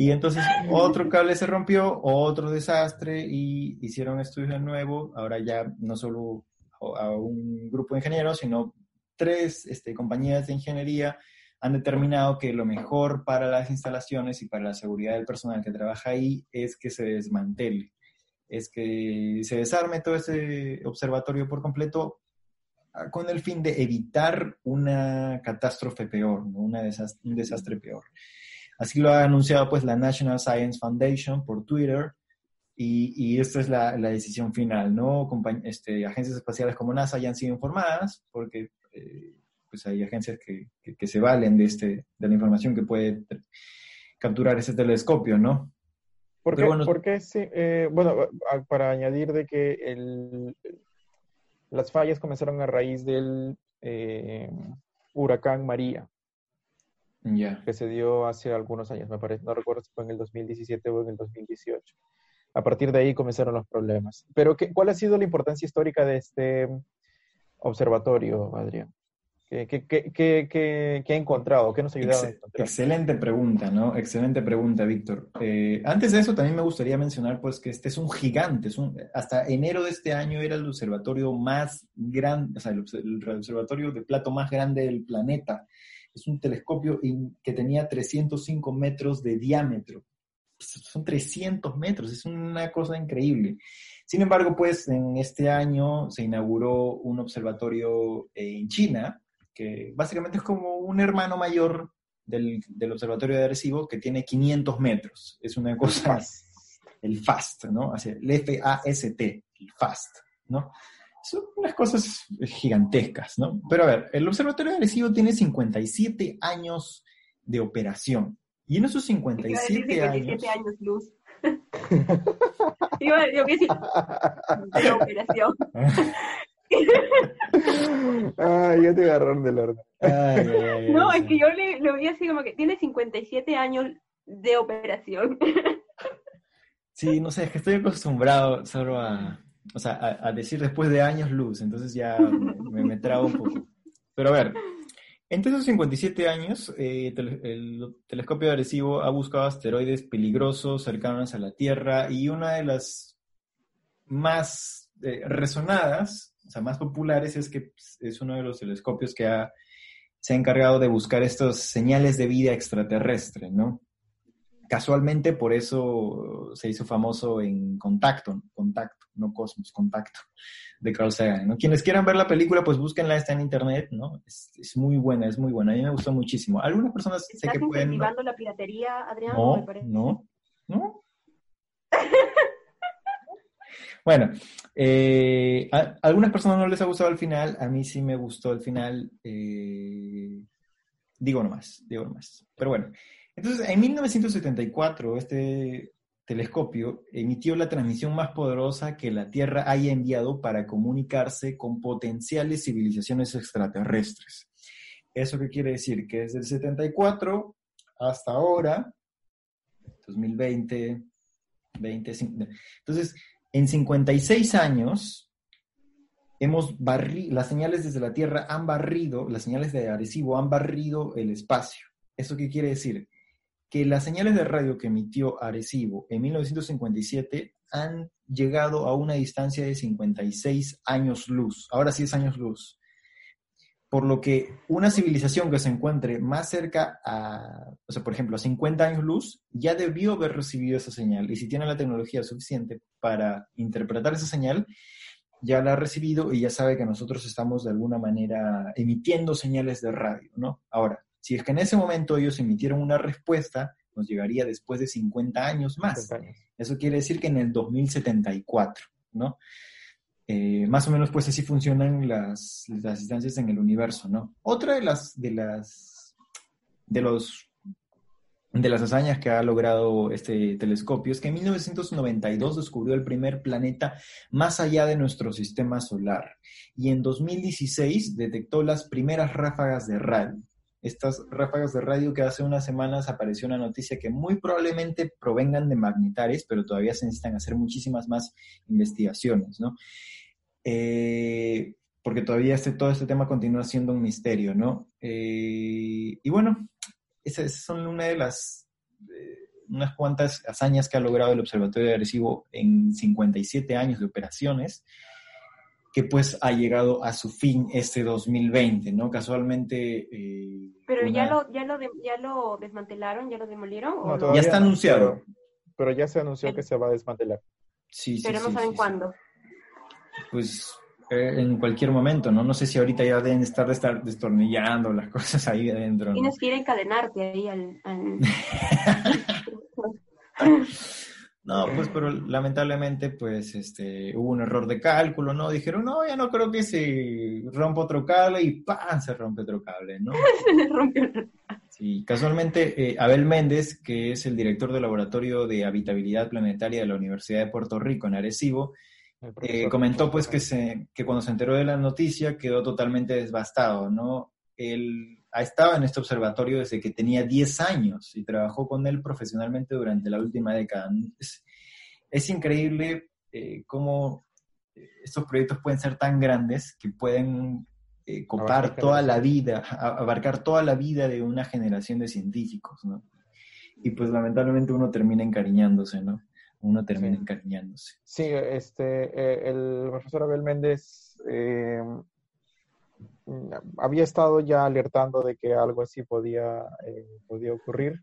Speaker 1: y entonces otro cable se rompió, otro desastre, y hicieron estudios de nuevo. Ahora ya no solo a un grupo de ingenieros, sino tres este, compañías de ingeniería han determinado que lo mejor para las instalaciones y para la seguridad del personal que trabaja ahí es que se desmantele, es que se desarme todo ese observatorio por completo ah, con el fin de evitar una catástrofe peor, una un desastre peor. Así lo ha anunciado pues la National Science Foundation por Twitter y, y esta es la, la, decisión final, ¿no? este, agencias espaciales como NASA ya han sido informadas porque eh, pues hay agencias que, que, se valen de, este, de la información que puede capturar ese telescopio, ¿no?
Speaker 2: Porque, bueno, porque sí, eh, bueno, para añadir de que el, las fallas comenzaron a raíz del eh, huracán María,
Speaker 1: ya
Speaker 2: que se dio hace algunos años, me parece, no recuerdo si fue en el 2017 o en el 2018. A partir de ahí comenzaron los problemas. Pero, ¿qué, ¿cuál ha sido la importancia histórica de este observatorio, Adrián? ¿Qué, ha encontrado? ¿Qué nos ha ayudado a encontrar?
Speaker 1: Excelente pregunta, ¿no? Excelente pregunta, Víctor. Eh, antes de eso, también me gustaría mencionar, pues, que este es un gigante. Es un, hasta enero de este año era el observatorio más grande, o sea, el, observatorio de plato más grande del planeta. Es un telescopio que tenía 305 metros de diámetro. son 300 metros, es una cosa increíble. Sin embargo, pues en este año se inauguró un observatorio en China, que básicamente es como un hermano mayor del, observatorio de Arecibo, que tiene 500 metros. Es una cosa, el FAST, ¿no? el F-A-S-T, el FAST, ¿no? Son unas cosas gigantes, ¿no? Pero a ver, el observatorio de Arecibo tiene 57 años de operación. Y en esos 57, 57
Speaker 3: años, Luz. Iba, yo decir, de operación.
Speaker 2: Ay, ya te agarraron del orden.
Speaker 3: no, es que yo le, lo vi así como que tiene 57 años de operación.
Speaker 1: Sí, no sé, es que estoy acostumbrado solo a, o sea, a, decir después de años luz, entonces ya me, me, trago un poco. Pero a ver, entre esos 57 años, eh, el telescopio de Arecibo ha buscado asteroides peligrosos cercanos a la Tierra y una de las más eh, resonadas o sea, más populares es que es uno de los telescopios que se ha encargado de buscar estas señales de vida extraterrestre, ¿no? Casualmente por eso se hizo famoso en Contacto, Contacto, no Cosmos, Contacto, de Carl Sagan, ¿no? Quienes quieran ver la película, pues búsquenla, está en internet, ¿no? Es, muy buena, es muy buena, a mí me gustó muchísimo. Algunas personas sé que pueden...
Speaker 3: incentivando la piratería, Adrián?
Speaker 1: No, no, no. Bueno, eh, a, algunas personas no les ha gustado el final, a mí sí me gustó el final. Eh, digo nomás, digo nomás. Pero bueno, entonces en 1974 este telescopio emitió la transmisión más poderosa que la Tierra haya enviado para comunicarse con potenciales civilizaciones extraterrestres. ¿Eso qué quiere decir? Que desde el 74 hasta ahora, 2020, 20, entonces en 56 años, hemos barrido, las señales desde la Tierra han barrido, las señales de Arecibo han barrido el espacio. ¿Eso qué quiere decir? Que las señales de radio que emitió Arecibo en 1957 han llegado a una distancia de 56 años luz, ahora sí es años luz por lo que una civilización que se encuentre más cerca a, o sea, por ejemplo, a 50 años luz, ya debió haber recibido esa señal. Y si tiene la tecnología suficiente para interpretar esa señal, ya la ha recibido y ya sabe que nosotros estamos de alguna manera emitiendo señales de radio, ¿no? Ahora, si es que en ese momento ellos emitieron una respuesta, nos llegaría después de 50 años más. Eso quiere decir que en el 2074, ¿no? Eh, más o menos pues así funcionan las, las distancias en el universo, ¿no? Otra de las, de las, de los, de las hazañas que ha logrado este telescopio es que en 1992 descubrió el primer planeta más allá de nuestro sistema solar y en 2016 detectó las primeras ráfagas de radio. Estas ráfagas de radio que hace unas semanas apareció una noticia que muy probablemente provengan de magnetares, pero todavía se necesitan hacer muchísimas más investigaciones, ¿no? Eh, porque todavía este, todo este tema continúa siendo un misterio, ¿no? Eh, y bueno, esas son una de las, eh, unas cuantas hazañas que ha logrado el Observatorio de Arecibo en 57 años de operaciones, que pues ha llegado a su fin este 2020, ¿no? Casualmente...
Speaker 3: pero ya, lo, ya, lo ya lo desmantelaron, ya lo demolieron. ¿o
Speaker 1: ya está anunciado.
Speaker 2: Pero, ya se anunció que se va a desmantelar.
Speaker 1: Sí, sí,
Speaker 3: pero no saben cuándo
Speaker 1: pues eh, en cualquier momento, ¿no? No sé si ahorita ya deben estar, estar destornillando las cosas ahí adentro.
Speaker 3: Tienes que ir a encadenarte ahí al...
Speaker 1: no, pues, pero lamentablemente, pues, este, hubo un error de cálculo, ¿no? Dijeron, no, ya no creo que se rompa otro cable y ¡pam! se rompe otro cable, ¿no? se rompió Sí, casualmente, eh, Abel Méndez, que es el director del Laboratorio de Habitabilidad Planetaria de la Universidad de Puerto Rico en Arecibo, eh, comentó pues que, se, que cuando se enteró de la noticia quedó totalmente devastado, ¿no? Él ha estado en este observatorio desde que tenía 10 años y trabajó con él profesionalmente durante la última década. Es, increíble eh, cómo estos proyectos pueden ser tan grandes que pueden eh, copar toda la vida, abarcar toda la vida de una generación de científicos, ¿no? Y pues lamentablemente uno termina encariñándose, ¿no? uno termina encariñándose.
Speaker 2: Sí, este, eh, el profesor Abel Méndez eh, había estado ya alertando de que algo así podía, eh, podía ocurrir.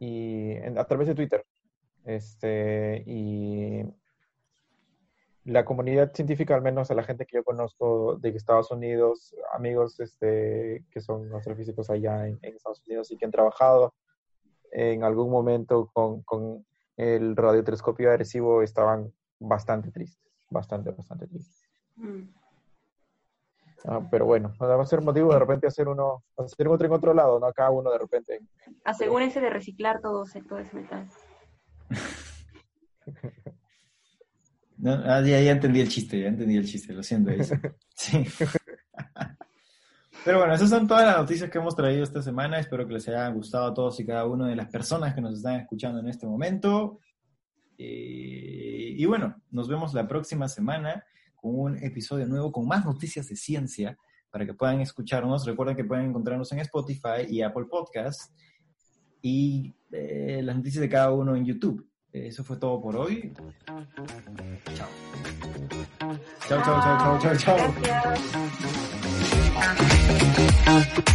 Speaker 2: y a través de Twitter. Este, y la comunidad científica, al menos a la gente que yo conozco de Estados Unidos, amigos este, que son astrofísicos allá en, Estados Unidos y que han trabajado en algún momento con, con el radiotelescopio agresivo, estaban bastante tristes, bastante, bastante tristes. Mm. Ah, pero bueno, va a ser motivo de repente hacer uno, hacer otro en otro lado, ¿no? Acá uno de repente.
Speaker 3: Asegúrense de reciclar todo, todo ese metal.
Speaker 1: No, ah, ya, entendí el chiste, ya entendí el chiste, lo siento. Sí. Pero bueno, esas son todas las noticias que hemos traído esta semana. Espero que les haya gustado a todos y cada uno de las personas que nos están escuchando en este momento. Eh, y bueno, nos vemos la próxima semana un episodio nuevo con más noticias de ciencia para que puedan escucharnos. Recuerden que pueden encontrarnos en Spotify y Apple Podcasts y eh, las noticias de cada uno en YouTube. Eso fue todo por hoy. Chao. Chao, chao, chao, chao, chao, chao.